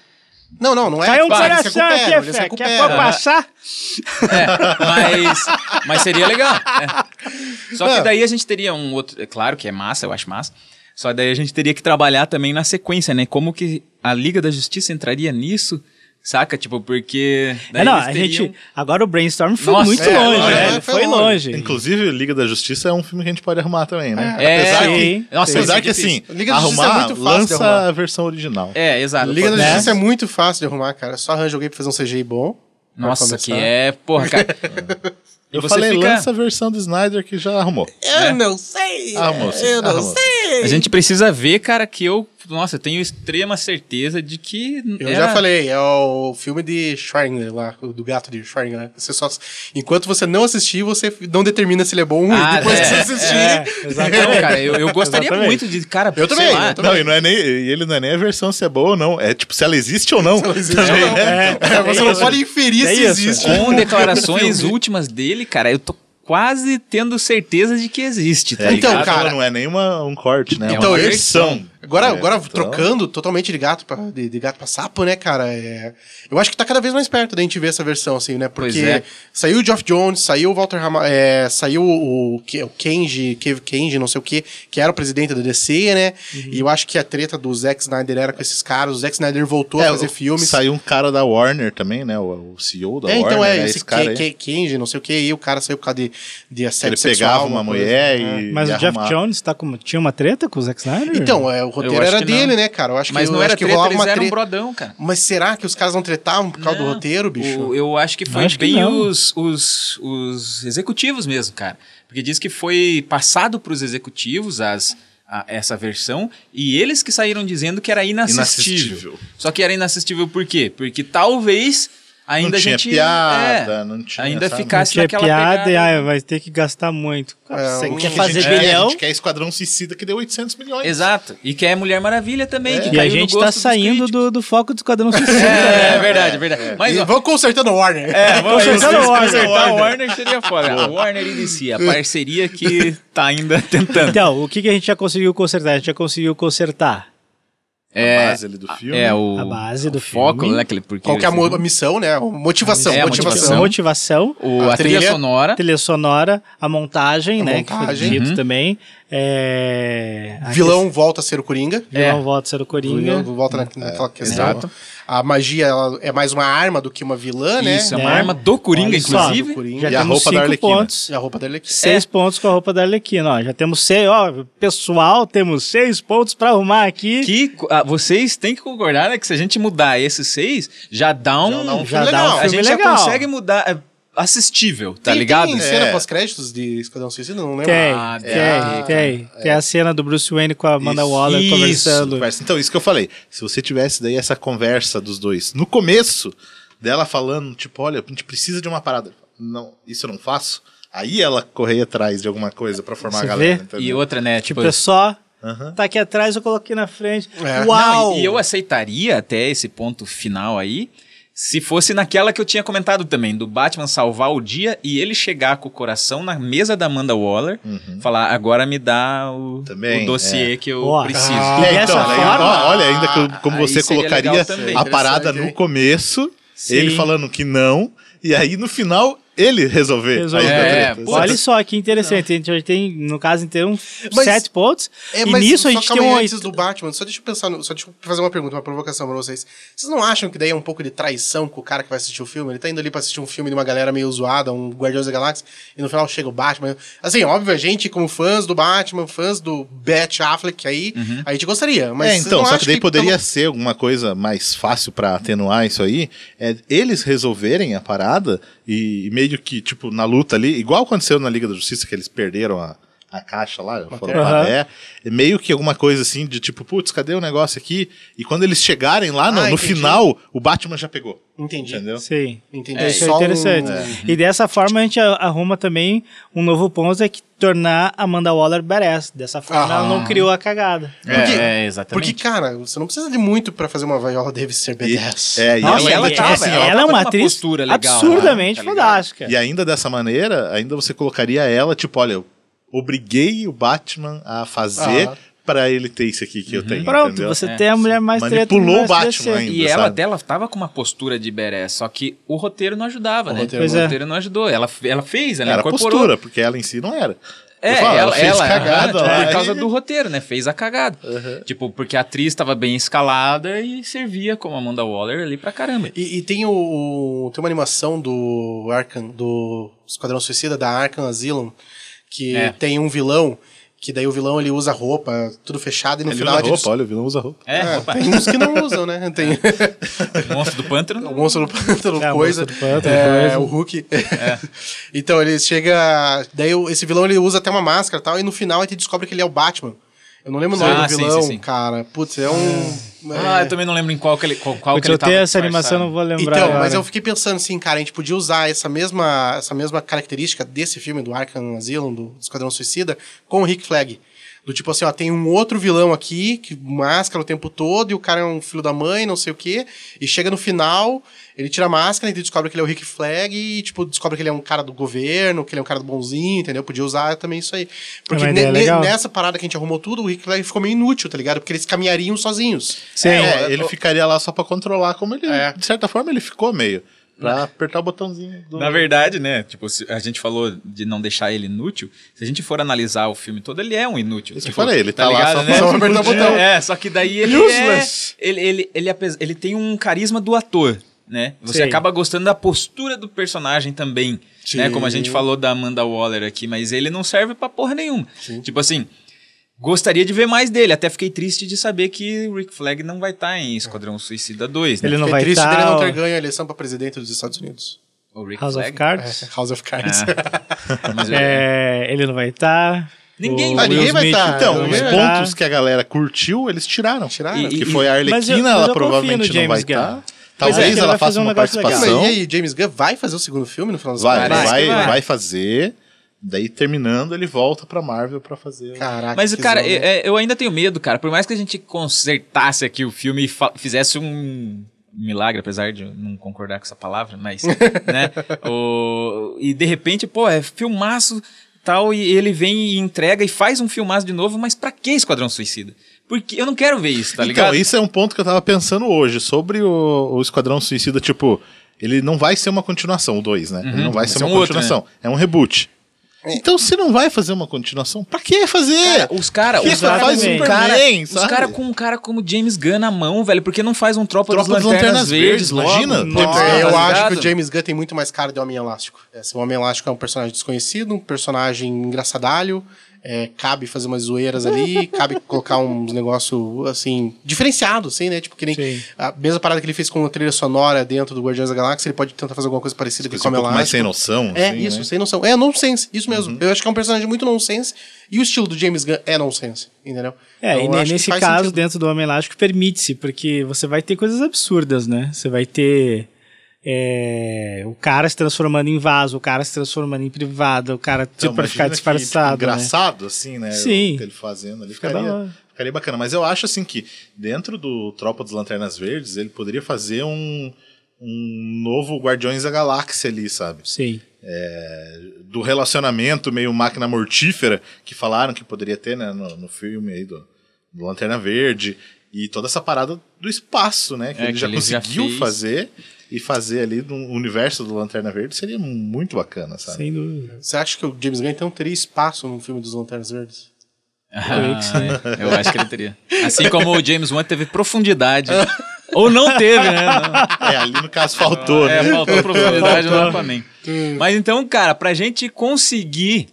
D: Não, não, não é.
E: Caiu um coração
D: recuperam,
E: aqui,
D: eles
E: Fé, quer pra passar?
C: É, mas, mas seria legal. é. [laughs] Só que daí a gente teria um outro... É claro que é massa, eu acho massa. Só daí a gente teria que trabalhar também na sequência, né? Como que a Liga da Justiça entraria nisso, saca? Tipo, porque...
E: É, não, a
C: teriam-
E: gente, agora o brainstorm foi
C: Nossa,
E: muito
C: é,
E: longe,
D: é,
E: né?
D: foi
E: foi
D: longe.
E: longe.
B: Inclusive, Liga da Justiça é um filme que a gente pode arrumar também, né?
C: É,
B: apesar
E: sim.
B: que,
C: Nossa,
B: apesar
C: isso é
B: que assim.
D: Liga da Justiça é
B: arrumar,
D: muito fácil de
B: lança
D: arrumar.
B: a versão original.
C: É, exato.
D: Liga da
E: Né?
D: Justiça é muito fácil de arrumar, cara. Só arranja alguém pra fazer um CGI bom.
C: Nossa, que é... Porra, cara... [laughs] E
B: Eu
C: você
B: falei,
C: fica-
B: lança a versão do Snyder que já arrumou.
D: Eu não sei.
B: Arrumou, sim,
D: Eu não
B: arrumou.
D: sei.
C: A gente precisa ver, cara, que eu nossa, eu tenho extrema certeza de que.
D: Eu
C: era-
D: já falei, é o filme de Schrödinger lá, o do gato de Schrödinger, né? Você só, enquanto você não assistir, você não determina se ele é bom ou ruim.
C: Ah,
D: Depois
C: é,
D: que você assistir.
E: é,
C: Então, cara, eu, eu gostaria
E: Exatamente.
C: muito de. Cara,
D: Eu
C: sei
D: também,
C: lá,
D: eu também.
B: Não, e, não é nem, e ele não é nem a versão se é boa ou não. É tipo, se ela existe ou não. [laughs]
D: existe
B: também,
D: ou não.
B: né?
D: É, você não
E: isso.
D: pode inferir
E: É
D: se
E: isso.
D: existe.
C: Com [laughs] declarações últimas dele, cara, eu tô quase tendo certeza de que existe. Tá
B: É,
D: Então, cara-
B: não é nenhuma um corte, né? É
D: Então,
B: uma
D: esse-
B: versão.
D: Agora,
B: É,
D: agora
B: então-
D: trocando totalmente de gato pra, de, de gato pra sapo, né, cara? é- eu acho que tá cada vez mais perto da gente ver essa versão, assim, né? Porque
C: Pois é.
D: saiu o Geoff Jones, saiu o Walter Hama, é, saiu o, Ke- o Kenji, Kev Kenji, não sei o que, que era o presidente da DC, né?
B: Uhum.
D: E eu acho que a treta do Zack Snyder era com esses caras. O Zack Snyder voltou a fazer
B: o-
D: filmes.
B: Saiu um cara da Warner também, né? O, o CEO da
D: É,
B: Warner.
D: então é,
B: né?
D: esse,
B: cara
D: Ke-
B: aí.
D: Ke- Kenji, não sei o que, e o cara saiu por causa de, de assédio
B: Ele
D: sexual.
B: pegava uma mulher
D: É.
B: e.
E: Mas
B: e
E: o Jeff. Jones tá com, tinha uma treta com o Zack Snyder?
D: Então, é, o roteiro era
C: que
D: dele,
C: não.
D: né, cara? Eu acho
C: Mas
D: que,
C: não
D: eu
C: era
D: acho que
C: treta, eles
D: uma
C: eram
D: treta.
C: brodão, cara.
D: Mas será que os caras não tretavam por causa do
C: Não,
D: roteiro, bicho?
C: o- eu acho que foi
E: Acho que
C: bem
E: não.
C: os, os, os executivos mesmo, cara. Porque diz que foi passado para os executivos as, a- essa versão e eles que saíram dizendo que era inassistível.
B: Inassistível.
C: Só que era inassistível por quê? Porque talvez ainda
B: Não
C: a
B: tinha
C: gente
B: piada,
C: é,
B: não tinha,
C: ainda
B: sabe?
C: ficasse
E: Tinha
C: naquela
E: piada e
C: pegada.
E: ah, vai ter que gastar muito.
D: É,
E: Você quer
D: que
E: fazer
B: a gente, quer, a
E: bilhão
B: gente quer Esquadrão Suicida que deu 800 milhões.
C: Exato. E que é Mulher Maravilha também, que
E: e a gente
C: gosto
E: tá
C: dos
E: saindo do, do foco do Esquadrão [laughs] Suicida.
C: É, é verdade, é verdade. Mas,
D: E
C: ó,
D: vamos consertando o Warner.
C: É, vamos
E: Consertando o Warner.
C: Consertar o Warner seria foda. A Warner e DC, a parceria que tá ainda tentando.
E: Então, o que, que a gente já conseguiu consertar? A gente já conseguiu consertar
B: A base ali do filme.
C: É, o,
E: a base do
C: o foco,
E: filme.
C: né? Aquele, porque
D: Qual que é a missão, né? Motivação,
C: É, a
D: motivação.
E: motivação,
C: o,
D: a
C: a, trilha,
D: trilha,
C: sonora.
E: a trilha sonora, a montagem,
D: A
E: né? Que
D: montagem.
E: foi dito
C: Uhum.
E: também. É,
D: Vilão volta a ser o Coringa.
E: vilão
C: É.
E: volta a ser o Coringa.
D: Vilão volta na- naquela questão.
C: exato.
D: A magia ela é mais uma arma do que uma vilã, né?
C: Isso, é uma
E: Né?
C: arma do Coringa, inclusive.
D: do Coringa.
E: Já
B: E a
E: temos
B: roupa da
E: cinco
B: Arlequina.
E: pontos.
D: E a roupa dele aqui.
E: Seis pontos com a roupa da Arlequina, ó. Já temos seis, ó. Pessoal, temos seis pontos pra arrumar aqui.
C: Que ah, vocês têm que concordar, né? Que se a gente mudar esses seis, já dá um.
D: Já dá um
E: já
D: filme
E: dá
D: legal.
E: um
C: a gente
E: legal.
C: já consegue mudar. é, assistível, tá
D: Tem-
C: ligado?
D: Tem cena
B: É.
D: pós-créditos de Esquadrão Suicida? Não lembro.
E: Tem,
C: Ah,
E: tem,
C: é,
E: tem. Tem a cena do Bruce Wayne com a Amanda
B: Isso,
E: Waller
C: isso,
E: conversando.
B: Conversa. Então, isso que eu falei. Se você tivesse daí essa conversa dos dois no começo dela falando, tipo, olha, a gente precisa de uma parada. Não, isso eu não faço. Aí ela correr atrás de alguma coisa pra formar
E: Você
B: a galera. entendeu?
C: E outra, né?
E: Tipo,
C: Tipo,
E: é só.
B: Aham.
E: Tá aqui atrás, eu coloquei na frente.
D: É.
E: Uau!
C: Não, e, e eu aceitaria até esse ponto final aí, se fosse naquela que eu tinha comentado também, do Batman salvar o dia e ele chegar com o coração na mesa da Amanda Waller, falar, agora me dá o,
B: Também,
C: o dossiê
B: é.
C: que eu preciso.
E: ah,
B: É,
E: E
B: então, aí,
E: forma-
B: olha, ainda que- como
C: Aí
B: você colocaria
C: também.
B: a parada no começo,
E: Sim.
B: ele falando que não, e aí no final ele resolver.
E: Resolver.
C: É,
E: Olha só que interessante. A gente já tem, no caso inteiro,
D: Mas-
E: sete pontos.
D: É,
E: e
D: mas
E: nisso a
D: só
E: gente tem um
D: antes
E: oito.
D: do Batman, só deixa eu pensar, no- só deixa eu fazer uma pergunta, uma provocação pra vocês. Vocês não acham que daí é um pouco de traição com o cara que vai assistir o filme? Ele tá indo ali pra assistir um filme de uma galera meio zoada, um Guardiões da Galáxia, e no final chega o Batman. Assim, óbvio, a gente, como fãs do Batman, fãs do Bat Affleck aí, a gente gostaria, mas
B: é, então,
D: não
B: só que daí poderia
D: pelo-
B: ser alguma coisa mais fácil pra atenuar isso aí, é eles resolverem a parada e, e meio que, tipo, na luta ali, igual aconteceu na Liga da Justiça, que eles perderam a, a caixa lá, foram
E: Aham.
B: pra Ré, é meio que alguma coisa assim de tipo, putz, cadê o negócio aqui? E quando eles chegarem lá no,
D: Ah,
B: no final, o Batman já pegou.
D: Entendi.
B: Entendeu?
E: Sim.
D: Entendi.
E: É, isso é
D: Só um-
E: interessante. E dessa forma a gente arruma também um novo ponto, é que tornar a Amanda Waller badass. Dessa forma ela não criou a cagada.
C: É,
D: Porque-
C: é, exatamente.
D: Porque, cara, você não precisa de muito pra fazer uma Viola Davis ser
B: E,
D: badass.
B: é, e
E: Nossa,
B: ela,
C: ela tava,
B: tipo assim,
C: ela
E: ela é
C: tava
E: uma atriz
C: legal,
E: absurdamente
C: né? Tá
E: fantástica.
B: E ainda dessa maneira, ainda você colocaria ela, tipo, olha, eu obriguei o Batman a fazer
D: Ah.
B: pra ele ter isso aqui que eu tenho.
E: Pronto,
B: entendeu?
E: você
C: É,
E: tem a mulher mais
B: Manipulou o Batman ainda.
C: E ela
B: sabe?
C: dela tava com uma postura de badass, só que o roteiro não ajudava, né?
D: roteiro
C: o
E: não-
C: roteiro não ajudou. Ela, ela fez, ela
B: Era
C: incorporou.
B: postura, porque ela em si não era.
C: É,
B: falo,
C: ela,
B: fez
C: ela
B: cagada
C: por causa do roteiro, né? Fez a cagada. Tipo, porque a atriz estava bem escalada e servia como Amanda Waller ali pra caramba.
D: E, e tem o, o- tem uma animação do Arkham, do Esquadrão Suicida da Arkham Asylum, que
C: É.
D: tem um vilão, que daí o vilão ele usa roupa, tudo fechado, e no
B: Ele
D: final
B: usa
D: ele-
B: roupa, olha, o vilão usa roupa.
C: É,
D: É, tem uns que não usam, né? Tem [laughs]
C: monstro do pântano.
D: o monstro do pântano,
E: É, o
D: coisa.
E: monstro do pântano,
D: é,
E: coisa.
D: o Hulk. [laughs] então ele chega. Daí o- esse vilão ele usa até uma máscara e tal, e no final a gente descobre que ele é o Batman. Eu não lembro o nome
C: Ah,
D: do
C: sim,
D: vilão,
C: sim, sim.
D: cara. Putz, é um.
C: Ah,
D: é-
C: eu também não lembro em qual que ele, qual, qual que ele
E: eu
C: tava
E: tenho essa animação, não vou lembrar.
D: Então,
E: agora.
D: mas eu fiquei pensando assim, cara, a gente podia usar essa mesma, essa mesma característica desse filme, do Arkham Asylum, do Esquadrão Suicida, com o Rick Flag. Do tipo assim, ó, tem um outro vilão aqui, que máscara o tempo todo, e o cara é um filho da mãe, não sei o quê, e chega no final, ele tira a máscara, e descobre que ele é o Rick Flag, e, tipo, descobre que ele é um cara do governo, que ele é um cara do bonzinho, entendeu? Podia usar também isso aí. Porque
E: uma
D: ne-
E: legal.
D: nessa parada que a gente arrumou tudo, o Rick Flag ficou meio inútil, tá ligado? Porque eles caminhariam sozinhos.
E: Sim.
B: É, ele ficaria lá só pra controlar, como ele,
D: É.
B: de certa forma, ele ficou meio. Pra apertar o botãozinho do.
C: Na verdade, né? Tipo, a gente falou de não deixar ele inútil. Se a gente for analisar o filme todo, ele é um inútil.
B: Isso
C: tipo,
B: eu falei, ele tá lá
C: ligado,
B: só
C: né?
B: pra-
D: só apertar o botão.
C: É, só que daí ele
D: Useless.
C: é. Ele, ele, ele, apes- ele tem um carisma do ator. Né? Você
E: Sim.
C: acaba gostando da postura do personagem também, né? Como a gente falou da Amanda Waller aqui, mas ele não serve pra porra nenhuma. Tipo assim, gostaria de ver mais dele. Até fiquei triste de saber que o Rick Flag não vai estar em Esquadrão Suicida 2, né?
E: Ele não
D: Fiquei
E: vai
D: triste
E: estar.
D: dele não ter ganho a eleição pra presidente dos Estados Unidos.
C: O Rick
E: House
C: Flag.
E: of Cards.
D: House of Cards. [laughs]
C: Mas eu-
E: É, ele não vai estar.
C: Ninguém
E: O
C: vai-
B: Ah, ninguém vai estar. Então,
E: não
B: os
E: vai
B: pontos
E: tá.
B: que a galera curtiu, eles tiraram.
D: Tiraram.
C: E-
B: Que foi a Arlequina,
E: eu
B: ela provavelmente não vai estar.
E: É,
B: Talvez ela faça
E: fazer um
B: uma
E: legal.
B: participação.
D: Mas e aí, James Gunn vai fazer o segundo filme no final das
B: Vai, vai,
C: vai.
B: vai fazer. Daí, terminando, ele volta pra Marvel pra fazer.
D: Caraca.
C: Mas, cara,
D: zona.
C: é- é- eu ainda tenho medo, cara. Por mais que a gente consertasse aqui o filme e fizesse um milagre, apesar de eu não concordar com essa palavra, mas, [laughs] né? O, e de repente, pô, é filmaço tal, e ele vem e entrega e faz um filmaço de novo, mas pra que Esquadrão Suicida? Porque eu não quero ver isso, tá
B: então,
C: ligado?
B: isso é um ponto que eu tava pensando hoje sobre o, o Esquadrão Suicida. Tipo, ele não vai ser uma continuação, o 2, né? Ele não vai ser
C: ser
B: uma
C: um outro,
B: continuação. É um reboot. Então, se não vai fazer uma continuação, pra que fazer?
C: Os caras, os cara
B: faz
C: com um cara, os cara com um cara como James Gunn na mão, velho, porque não faz um Tropa,
B: Tropa
C: das
B: das
C: Lanternas,
B: Lanternas
C: Verdes,
B: Verdes, imagina?
C: Nossa,
D: É, eu
C: tá
D: acho que o James Gunn tem muito mais cara de Homem Elástico. O Homem Elástico é um personagem desconhecido, um personagem engraçadalho, é, cabe fazer umas zoeiras ali, cabe colocar uns negócios, assim, diferenciados, assim, né? Tipo, que nem
E: Sim.
D: a mesma parada que ele fez com a trilha sonora dentro do Guardiões da Galáxia, ele pode tentar fazer alguma coisa parecida com o
B: um
D: Homem
B: pouco mais sem noção.
D: É,
B: assim,
D: isso,
B: né?
D: sem noção. É nonsense, isso mesmo. Eu acho que é um personagem muito nonsense, e o estilo do James Gunn é nonsense, entendeu?
E: É,
D: Então,
E: e nesse caso,
D: sentido.
E: dentro do Homem Elástico, permite-se, porque você vai ter coisas absurdas, né? Você vai ter é, o cara se transformando em vaso, o cara se transformando em privado, o cara
B: Então,
E: tipo, pra ficar
B: imagina que,
E: disfarçado.
B: tipo,
E: né?
B: engraçado, assim, né?
E: Sim.
B: O que ele fazendo ali.
E: Fica
B: Ficaria, ficaria bacana. Mas eu acho, assim, que dentro do Tropa dos Lanternas Verdes, ele poderia fazer um, um novo Guardiões da Galáxia ali, sabe?
E: Sim.
B: Do relacionamento meio máquina mortífera que falaram que poderia ter, né, no, no filme aí do, do Lanterna Verde. E toda essa parada do espaço, né? Que
C: É,
B: ele
C: que
B: já
C: ele já
B: conseguiu fazer. E fazer ali no universo do Lanterna Verde seria muito bacana, sabe?
E: Sem dúvida.
D: Você acha que o James Gunn então teria espaço no filme dos Lanternas Verdes?
C: Ah, eu acho que ele teria. Assim como o James Wan teve profundidade. Ou não teve, né? Não.
B: É, ali no caso faltou,
C: É,
B: né?
C: faltou profundidade no Aquaman. Mas então, cara, pra gente conseguir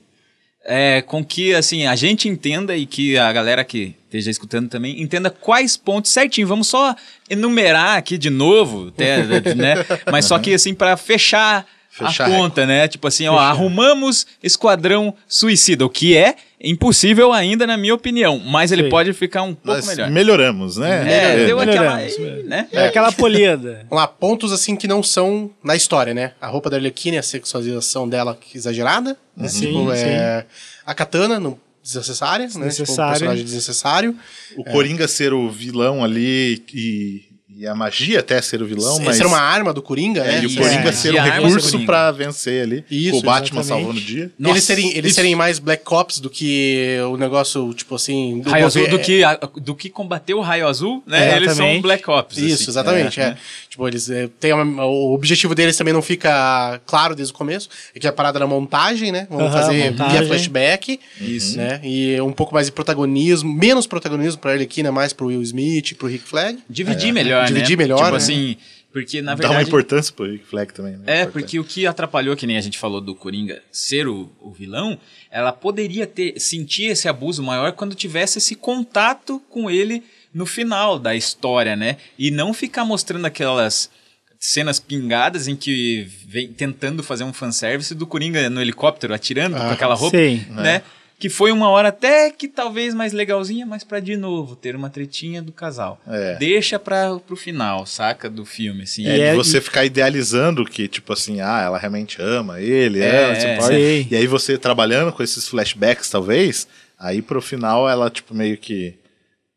C: é, com que assim a gente entenda e que a galera que esteja escutando também entenda quais pontos certinho. Vamos só enumerar aqui de novo, até, né? Mas só que assim para fechar,
B: Fechar
C: a conta, né? Tipo assim, ó, arrumamos Esquadrão Suicida, o que é impossível ainda na minha opinião, mas ele
E: Sim.
C: pode ficar um pouco
B: Nós
C: melhor.
B: melhoramos, né?
C: É, deu aquela,
E: Melhoramos,
C: né?
E: É aquela polida.
D: Vamos [laughs] lá, pontos assim que não são na história, né? A roupa da Arlequina a sexualização dela exagerada. Né?
E: Sim,
D: Tipo,
E: sim.
D: é, a katana, não, desnecessária, né? Tipo, um personagem desnecessário.
B: O Coringa ser o vilão ali e, e a magia até ser o vilão,
D: Esse
B: mas.
D: era uma arma do Coringa,
B: é,
D: né?
B: e o Coringa
C: é,
B: ser um recurso pra vencer ali.
D: Isso,
B: o Batman
E: exatamente.
B: salvando o dia.
C: Nossa,
D: eles serem, eles
C: isso.
D: serem mais Black Ops do que o negócio, tipo assim... do
C: Raio Azul do que, do que combater o Raio Azul, né? Eles são. Black Ops.
D: Isso,
C: assim.
D: exatamente. É, Tipo, eles é, têm uma- o objetivo deles também não fica claro desde o começo, é que a parada da montagem, né? Vamos fazer
E: montagem.
D: via flashback.
C: Isso.
D: Né? E um pouco mais de protagonismo, menos protagonismo pra Arlequina, mais pro Will Smith, pro Rick Flag.
C: Dividir melhor,
D: Dividir
C: né?
D: melhor,
C: Tipo
D: né?
C: assim, porque na
B: Dá uma
C: verdade...
B: importância pro Rick Flag também. Né?
C: É, porque o que atrapalhou, que nem a gente falou do Coringa ser o, o vilão, ela poderia ter sentir esse abuso maior quando tivesse esse contato com ele no final da história, né? E não ficar mostrando aquelas cenas pingadas em que vem tentando fazer um fanservice do Coringa no helicóptero atirando com aquela roupa,
E: Sim.
C: né? Que foi uma hora até que talvez mais legalzinha, mas pra de novo ter uma tretinha do casal.
B: É.
C: Deixa pra, pro final, saca? Do filme, assim.
B: É,
E: E é-
B: de você ficar idealizando que, tipo assim, ah, ela realmente ama ele,
C: É,
B: ama, você
C: é.
B: E aí você trabalhando com esses flashbacks, talvez, aí pro final ela, tipo, meio que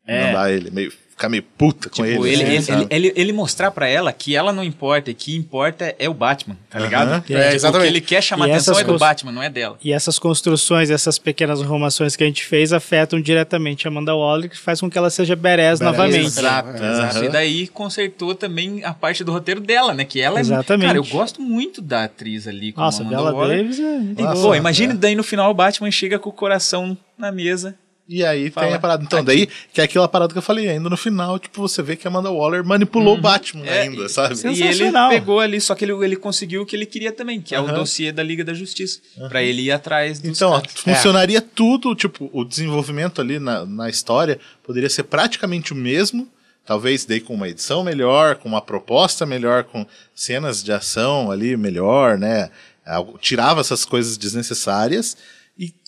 C: É.
B: mandar ele, meio, ficar meio puta com
C: Tipo,
B: ele.
C: ele,
B: assim,
C: ele, ele, ele- mostrar pra ela que ela não importa, e que importa é o Batman, tá ligado?
B: Aham.
C: Tipo,
D: É,
C: O
D: exatamente.
C: que ele quer chamar
E: E
C: atenção é do Batman, não é dela.
E: E essas construções, essas pequenas arrumações que a gente fez afetam diretamente a Amanda Waller, que faz com que ela seja badass novamente.
C: Exato,
D: É.
C: exato. E daí consertou também a parte do roteiro dela, né? Que ela
E: Exatamente.
C: é. Cara, eu gosto muito da atriz ali. Como
E: Nossa,
C: Amanda
E: Bella
C: Waller.
E: Davis é
C: Pô,
E: boa.
C: imagina
B: é.
C: daí no final o Batman chega com o coração na mesa.
B: E aí
C: Fala.
B: tem a parada. Então,
C: Aqui.
B: daí, que é aquela parada que eu falei, ainda no final, tipo, você vê que a Amanda Waller manipulou o Batman
C: É,
B: ainda, sabe?
E: Sim.
C: E ele pegou ali, só que ele, ele conseguiu o que ele queria também, que é o dossiê da Liga da Justiça. Pra ele ir atrás dos
B: Então, ó, funcionaria tudo, tipo, o desenvolvimento ali na, na história poderia ser praticamente o mesmo, talvez daí com uma edição melhor, com uma proposta melhor, com cenas de ação ali melhor, né? Tirava essas coisas desnecessárias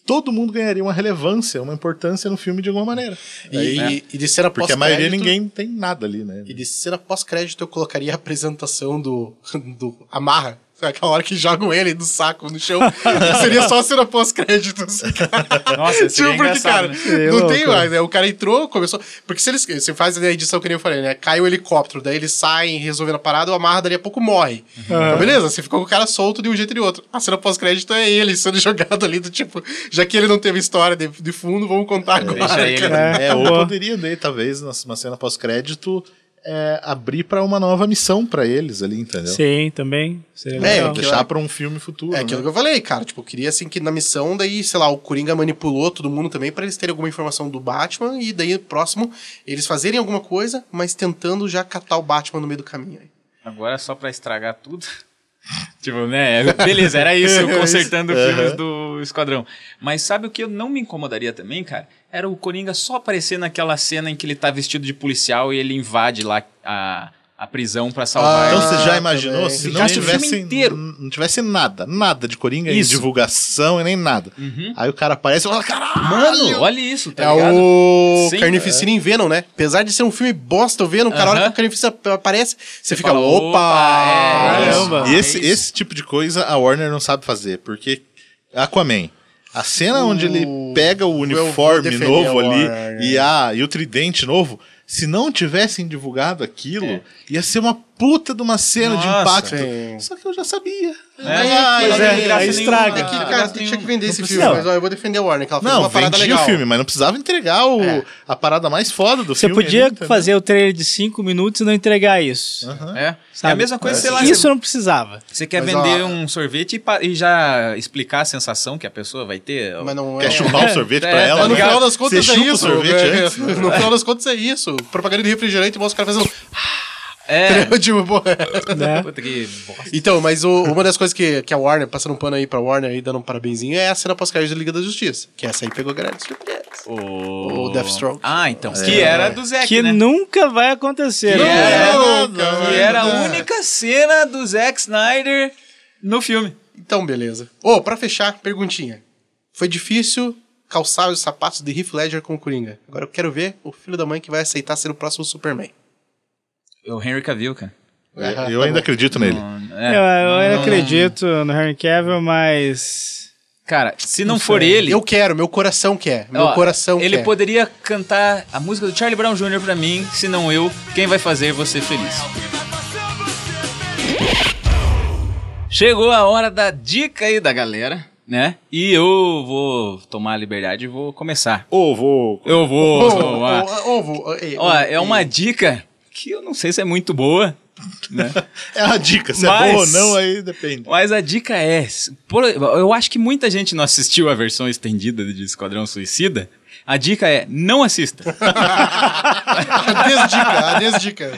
B: todo mundo ganharia uma relevância, uma importância no filme de alguma maneira.
D: E,
B: Aí-
D: e de
B: porque a maioria ninguém tem nada ali, né?
D: E de cena pós-crédito eu colocaria a apresentação do, [laughs] do Amarra. Aquela hora que jogam ele do saco no chão. [laughs] Seria só a cena pós-crédito. assim, cara.
C: Nossa, seria
D: Tipo, porque, cara,
C: né?
E: Seria
D: não
E: louco.
D: tem mais, né? O cara entrou, começou. Porque se eles. Você faz a edição que nem eu falei, né? Cai o helicóptero, daí eles saem resolvendo a parada, o amarra dali a pouco morre. Então, beleza, você ficou com o cara solto de um jeito e de outro. A cena pós-crédito é ele sendo [laughs] jogado ali, do tipo, já que ele não teve história de, de fundo, vamos contar agora.
C: deixa ele.
D: cara.
B: É, ou poderia daí, talvez, numa cena pós-crédito, é, abrir pra uma nova missão pra eles ali, entendeu?
E: Sim, também. Seria
D: É,
E: legal.
D: que-
B: Deixar pra um filme futuro.
D: É
B: né?
D: aquilo que eu falei, cara. Tipo, eu queria assim que na missão, daí, sei lá, o Coringa manipulou todo mundo também pra eles terem alguma informação do Batman e daí próximo eles fazerem alguma coisa, mas tentando já catar o Batman no meio do caminho. aí.
C: Agora só pra estragar tudo. Tipo, né? Beleza, era isso, eu [laughs] consertando filmes do Esquadrão. Mas sabe o que eu não me incomodaria também, cara? Era o Coringa só aparecer naquela cena em que ele tá vestido de policial e ele invade lá a, a prisão pra salvar
B: Então
C: ele.
B: você já
D: Ah,
B: imaginou
D: também.
B: se não
C: Ficasse o
B: tivesse,
C: inteiro.
B: não tivesse nada, nada de Coringa em
C: Isso.
B: divulgação e nem nada. Aí o cara aparece e fala, caralho!
C: Mano, olha isso, tá
D: é
C: ligado?
D: o
C: Sim.
D: Carnificina em Venom, né? Apesar de ser um filme bosta, o Venom, cara, a hora
C: Aham.
D: que o Carnificina aparece, você fica,
C: fala,
D: opa!
C: é,
E: Caramba.
B: E esse,
C: É isso.
B: esse tipo de coisa a Warner não sabe fazer, porque Aquaman, a cena onde ele pega o uniforme novo ali e, a, e o tridente novo, se não tivessem divulgado aquilo,
C: É.
B: ia ser uma puta de uma cena de
C: Nossa,
B: impacto.
D: sim.
B: Só que eu já sabia.
C: É,
B: Ah,
E: pois
C: não
E: é, aí estraga.
D: É que, cara,
C: graça
D: tinha que vender esse filme, mas ó, eu vou defender a Warner, que ela fez
B: Não,
D: uma parada
B: vendia
D: legal.
B: o filme, mas não precisava entregar o,
D: É.
B: a parada mais foda do
E: Você
B: filme.
E: podia
B: ali,
E: fazer o trailer de 5 minutos e não entregar isso.
C: É. é
E: sabe?
C: a mesma coisa, sei lá,
E: Isso
C: você,
E: não precisava.
C: você quer
D: Mas,
C: vender
D: ó,
C: um sorvete e, e já explicar a sensação que a pessoa vai ter.
D: Mas não
B: Quer
D: é.
B: chupar o sorvete
C: É,
B: pra
C: tá
B: ela?
D: Mas no final das contas
B: Você
D: é
B: o
D: isso.
B: sorvete
D: é? [laughs] No final das contas é isso. Propaganda de refrigerante mostra o cara fazendo.
C: É. [laughs]
D: tipo, pô,
E: Né?
C: Puta que bosta.
D: Então, mas o- uma das coisas que, que a Warner, passando um pano aí pra Warner aí, dando um parabenzinho, é a cena pós-crédito da Liga da Justiça. Que essa aí pegou a galera de surpresa. O Deathstroke.
C: Ah, então. Que era do Zack,
E: Que
C: né?
E: nunca vai acontecer.
C: Que
E: né?
C: era, que era a única cena do Zack Snyder no filme.
D: Então, beleza. Ô, pra fechar, perguntinha. Foi difícil calçar os sapatos de Heath Ledger com o Coringa. Agora eu quero ver o filho da mãe que vai aceitar ser o próximo Superman.
C: O Henry Cavill, cara.
B: Eu,
D: tá
B: eu ainda acredito nele.
C: Não,
E: Eu,
C: é,
E: eu
C: não-
E: ainda
C: não-
E: acredito no Henry Cavill, mas.
C: Cara, se não, for ele.
D: Eu quero, meu coração quer. Meu
C: ó,
D: coração
C: Ele
D: quer.
C: poderia cantar a música do Charlie Brown Jr. pra mim, se não eu, quem vai fazer você feliz? Chegou a hora da dica aí da galera, né? E eu vou tomar a liberdade e vou começar.
B: Ou vou.
C: Eu vou.
D: Ô, ei,
C: Ó, é uma dica que eu não sei se é muito boa, né? [laughs]
B: É uma dica, se
C: Mas-
B: é boa ou não, aí depende.
C: Mas a dica é: por- eu acho que muita gente não assistiu a versão estendida de Esquadrão Suicida. A dica é: não assista. [laughs]
D: Desdica, a desdica.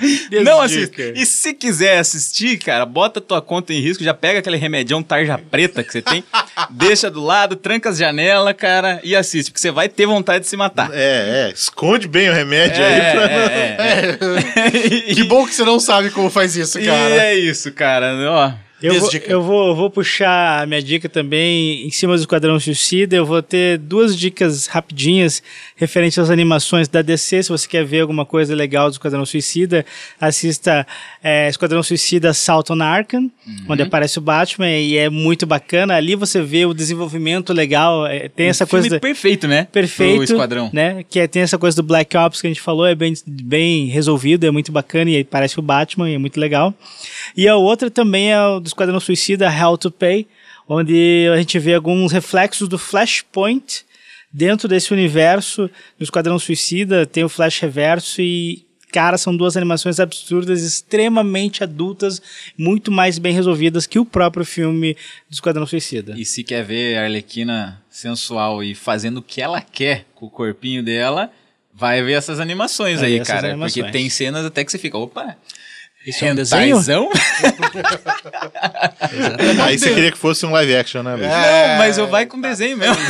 C: não assista. E se quiser assistir, cara, bota tua conta em risco, já pega aquele remedião tarja preta que você tem, deixa do lado, tranca as janelas, cara, e assiste, porque você vai ter vontade de se matar.
B: É, é. Esconde bem o remédio
C: É,
B: aí pra.
C: é, é, [laughs] é. [laughs]
D: Que bom que você não sabe como faz isso,
C: E
D: cara.
C: é isso, cara. Ó,
E: Eu vou, eu, vou, vou puxar a minha dica também em cima do Esquadrão Suicida. Eu vou ter duas dicas rapidinhas referentes às animações da DC. Se você quer ver alguma coisa legal do Esquadrão Suicida, assista é, Esquadrão Suicida Assault on Arkham, onde aparece o Batman e é muito bacana. Ali você vê o desenvolvimento legal. é, tem essa
C: Um filme
E: coisa. da-
C: perfeito, né?
E: perfeito,
C: Pro Esquadrão.
E: né? Que é- tem essa coisa do Black Ops que a gente falou, é bem, bem resolvido, é muito bacana e parece o Batman e é muito legal. E a outra também é o do Esquadrão Suicida, Hell to Pay, onde a gente vê alguns reflexos do Flashpoint dentro desse universo do Esquadrão Suicida, tem o Flash Reverso e Cara, são duas animações absurdas, extremamente adultas, muito mais bem resolvidas que o próprio filme do Esquadrão Suicida.
C: E se quer ver a Arlequina sensual e fazendo o que ela quer com o corpinho dela, vai ver essas animações
E: Vai
C: aí,
E: essas
C: cara.
E: animações.
C: Porque tem cenas até que você fica, opa,
E: Isso é um desenho? [laughs]
B: Aí você queria que fosse um live action, né, Luiz?
C: Não, mas eu vai com desenho mesmo. [laughs]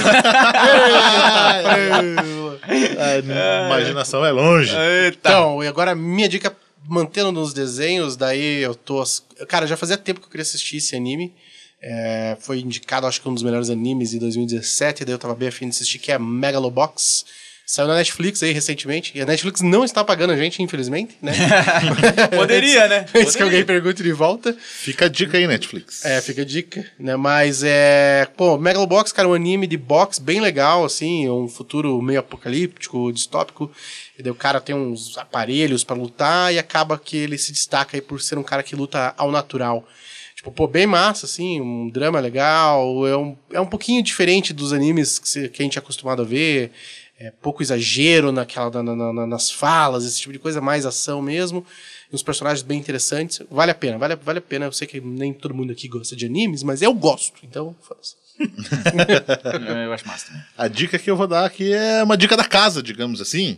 B: A imaginação é longe.
C: Eita.
D: Então, e agora minha dica, mantendo nos desenhos, daí eu tô. Cara, já fazia tempo que eu queria assistir esse anime. É, foi indicado, acho que um dos melhores animes de 2017, daí eu tava bem afim de assistir, que é Megalobox. Saiu na Netflix aí recentemente. E a Netflix não está pagando a gente, infelizmente, né? [laughs]
C: Poderia, né? [laughs]
D: Antes que alguém pergunte de volta.
B: Fica a dica aí, Netflix.
D: É, fica a dica, né? Mas é. Pô, Megalobox, cara, é um anime de boxe bem legal, assim, um futuro meio apocalíptico, distópico. E daí o cara tem uns aparelhos pra lutar e acaba que ele se destaca aí por ser um cara que luta ao natural. Tipo, pô, bem massa, assim, um drama legal. É um, é um pouquinho diferente dos animes que, se- que a gente é acostumado a ver. É pouco exagero naquela, na- na- na- nas falas, esse tipo de coisa, mais ação mesmo. E uns personagens bem interessantes. Vale a pena, vale, a- vale a pena. Eu sei que nem todo mundo aqui gosta de animes, mas eu gosto. Então, foda-se. [laughs]
C: Eu acho massa também.
B: A dica que eu vou dar aqui é uma dica da casa, digamos assim.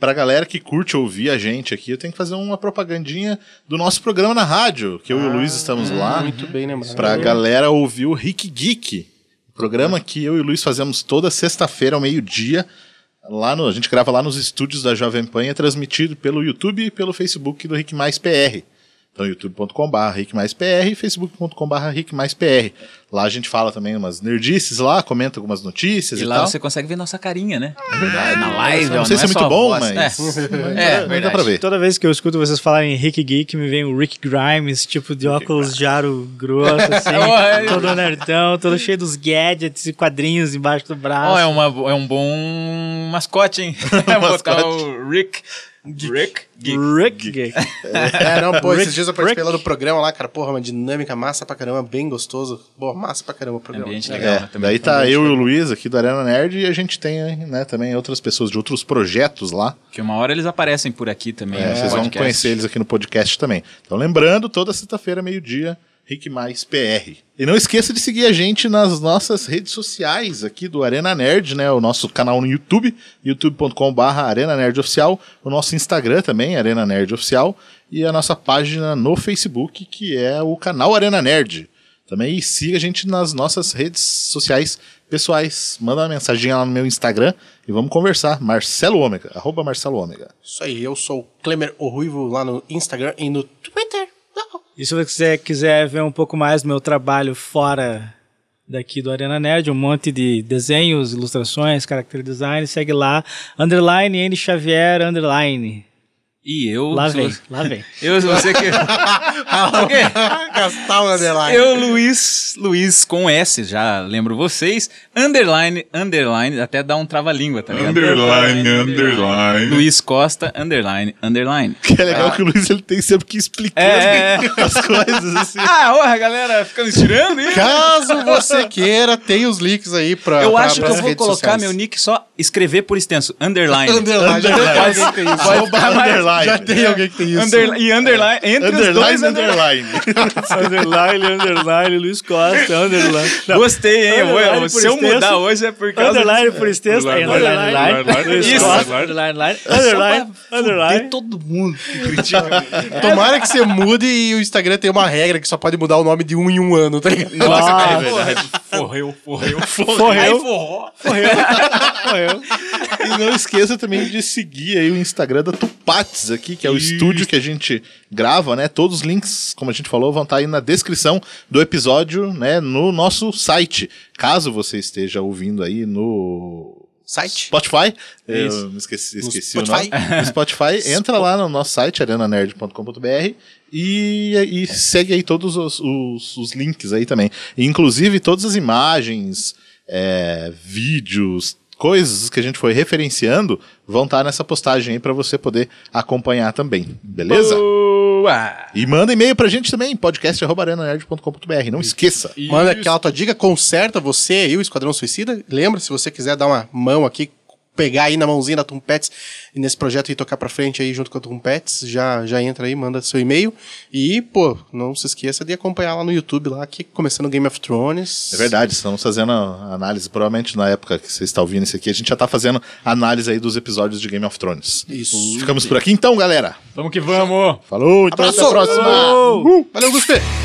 B: Pra galera que curte ouvir a gente aqui, eu tenho que fazer uma propagandinha do nosso programa na rádio, que eu e o Luiz estamos lá.
D: Muito bem lembrado.
B: Pra galera ouvir o Rick Geek. Programa que eu e o Luiz fazemos toda sexta-feira ao meio-dia. Lá no, a gente grava lá nos estúdios da Jovem Pan e é transmitido pelo YouTube e pelo Facebook do Rick Mais PR. Então, youtube.com.br Rick Mais PR e facebook.com.br Rick Mais PR. Lá a gente fala também umas nerdices lá, comenta algumas notícias
C: E
B: e,
C: lá
B: tal.
C: você consegue ver nossa carinha, né?
B: É verdade.
C: Na live,
B: Eu não
C: ó,
B: sei se é
C: é
B: muito bom,
C: voz.
B: mas.
C: É, [laughs]
B: mas
C: é,
B: dá- pra ver.
E: Toda vez que eu escuto vocês falarem Rick Geek, me vem o Rick Grimes, tipo de óculos de aro grosso, assim, [laughs] todo nerdão, todo cheio dos gadgets e quadrinhos embaixo do braço.
C: Ó, é, uma, é um bom mascote, hein? [laughs] Botar o Rick. Rick. Geek.
E: Rick Geek.
D: É, não, pô, esses
E: Rick-
D: dias eu participei
E: Rick.
D: lá do programa lá, cara, porra, uma dinâmica massa pra caramba, bem gostoso. Boa, massa pra caramba o programa.
C: Ambiente
D: É.
C: legal.
B: É,
C: também.
B: daí tá eu e o Luiz aqui do Arena Nerd e a gente tem né, também outras pessoas de outros projetos lá.
C: Que uma hora eles aparecem por aqui também.
B: É,
C: no
B: vocês vão
C: podcast.
B: conhecer eles aqui no podcast também. Então, lembrando, toda sexta-feira, meio-dia, Rick Mais PR. E não esqueça de seguir a gente nas nossas redes sociais aqui do Arena Nerd, né? O nosso canal no YouTube, youtube.com.br Arena Nerd Oficial, o nosso Instagram também, Arena Nerd Oficial, e a nossa página no Facebook, que é o canal Arena Nerd. Também siga a gente nas nossas redes sociais pessoais. Manda uma mensagem lá no meu Instagram e vamos conversar. Marcelo Ômega, arroba Marcelo Ômega.
D: Isso aí, eu sou o Klemer o Ruivo lá no Instagram e no Twitter.
E: E se você quiser ver um pouco mais do meu trabalho fora daqui do Arena Nerd, um monte de desenhos, ilustrações, character design, segue lá, underline N Xavier, underline.
C: E eu.
E: Lá vem,
C: você-
E: lá vem. [laughs]
C: Eu, se você que. [laughs] O quê?
D: Gastar o underline.
C: Eu, Luiz, Luiz com S, já lembro vocês. Underline, underline, até dá um trava-língua, tá ligado?
F: Underline, underline.
C: Luiz Costa, underline, underline.
B: Que é legal que o Luiz ele tem sempre que explicar
C: É, [laughs]
B: as coisas assim.
C: Ah, porra, galera, ficando estirando hein?
D: Caso você queira, tem os links aí pra.
C: Eu
D: pra-
C: acho que
D: pras
C: eu vou colocar
D: sociais.
C: meu nick só escrever por extenso, underline.
D: Underline. Que tem isso.
C: Pode ficar mais-
B: underline.
D: Já tem alguém que tem isso.
C: Underline- e underline, entre os dois,
B: Underline,
C: underline.
B: underline. [laughs]
E: underline, underline, Luiz Costa, underline. Não,
C: Gostei, hein? Eu
E: Underline
C: se eu
E: extenso.
C: mudar hoje é por causa
E: Underline por extenso,
F: Underline,
E: underline,
F: underline,
E: underline,
F: underline,
C: isso.
E: Underline, underline, underline, underline.
C: todo mundo que critica. [laughs]
D: Tomara que você mude e o Instagram tem uma regra que só pode mudar o nome de um em um ano, tá ligado?
C: Nossa,
E: Ah,
C: cara,
B: é
C: forreu, forreu,
E: Forreu.
C: Aí forró.
E: Morreu. Morreu.
B: E não esqueça também de seguir aí o Instagram da Tupats Aqui, que é o estúdio que a gente grava, né? Todos os links, como a gente falou, vão estar aí na descrição do episódio, né? No nosso site. Caso você esteja ouvindo aí no
D: Site?
B: Spotify.
C: Isso.
B: Eu me esqueci,
D: No
B: esqueci o
D: Spotify?
B: nome. No Spotify, [laughs] entra lá no nosso site, arenanerd.com.br e, e segue aí todos os, os- os links aí também. E, inclusive, todas as imagens, é, vídeos, coisas que a gente foi referenciando vão estar nessa postagem aí para você poder acompanhar também. Beleza?
C: Boa!
B: E manda e-mail pra gente também, podcast.arenanerd.com.br. Não esqueça.
D: Manda aquela tua dica, conserta você e o Esquadrão Suicida. Lembra, se você quiser dar uma mão aqui, pegar aí na mãozinha da Tumpets e nesse projeto e tocar pra frente aí junto com a Tumpets, já, já entra aí, manda seu e-mail. E, pô, não se esqueça de acompanhar lá no YouTube, lá, aqui, começando Game of Thrones.
B: É verdade, estamos fazendo a análise, provavelmente na época que você está ouvindo isso aqui, a gente já está fazendo análise aí dos episódios de Game of Thrones.
D: Isso.
B: Ficamos por aqui então, galera.
C: Vamos que vamos!
B: Falou, então
D: Abraço!
B: até a próxima.
D: Uh, valeu, Gustavo!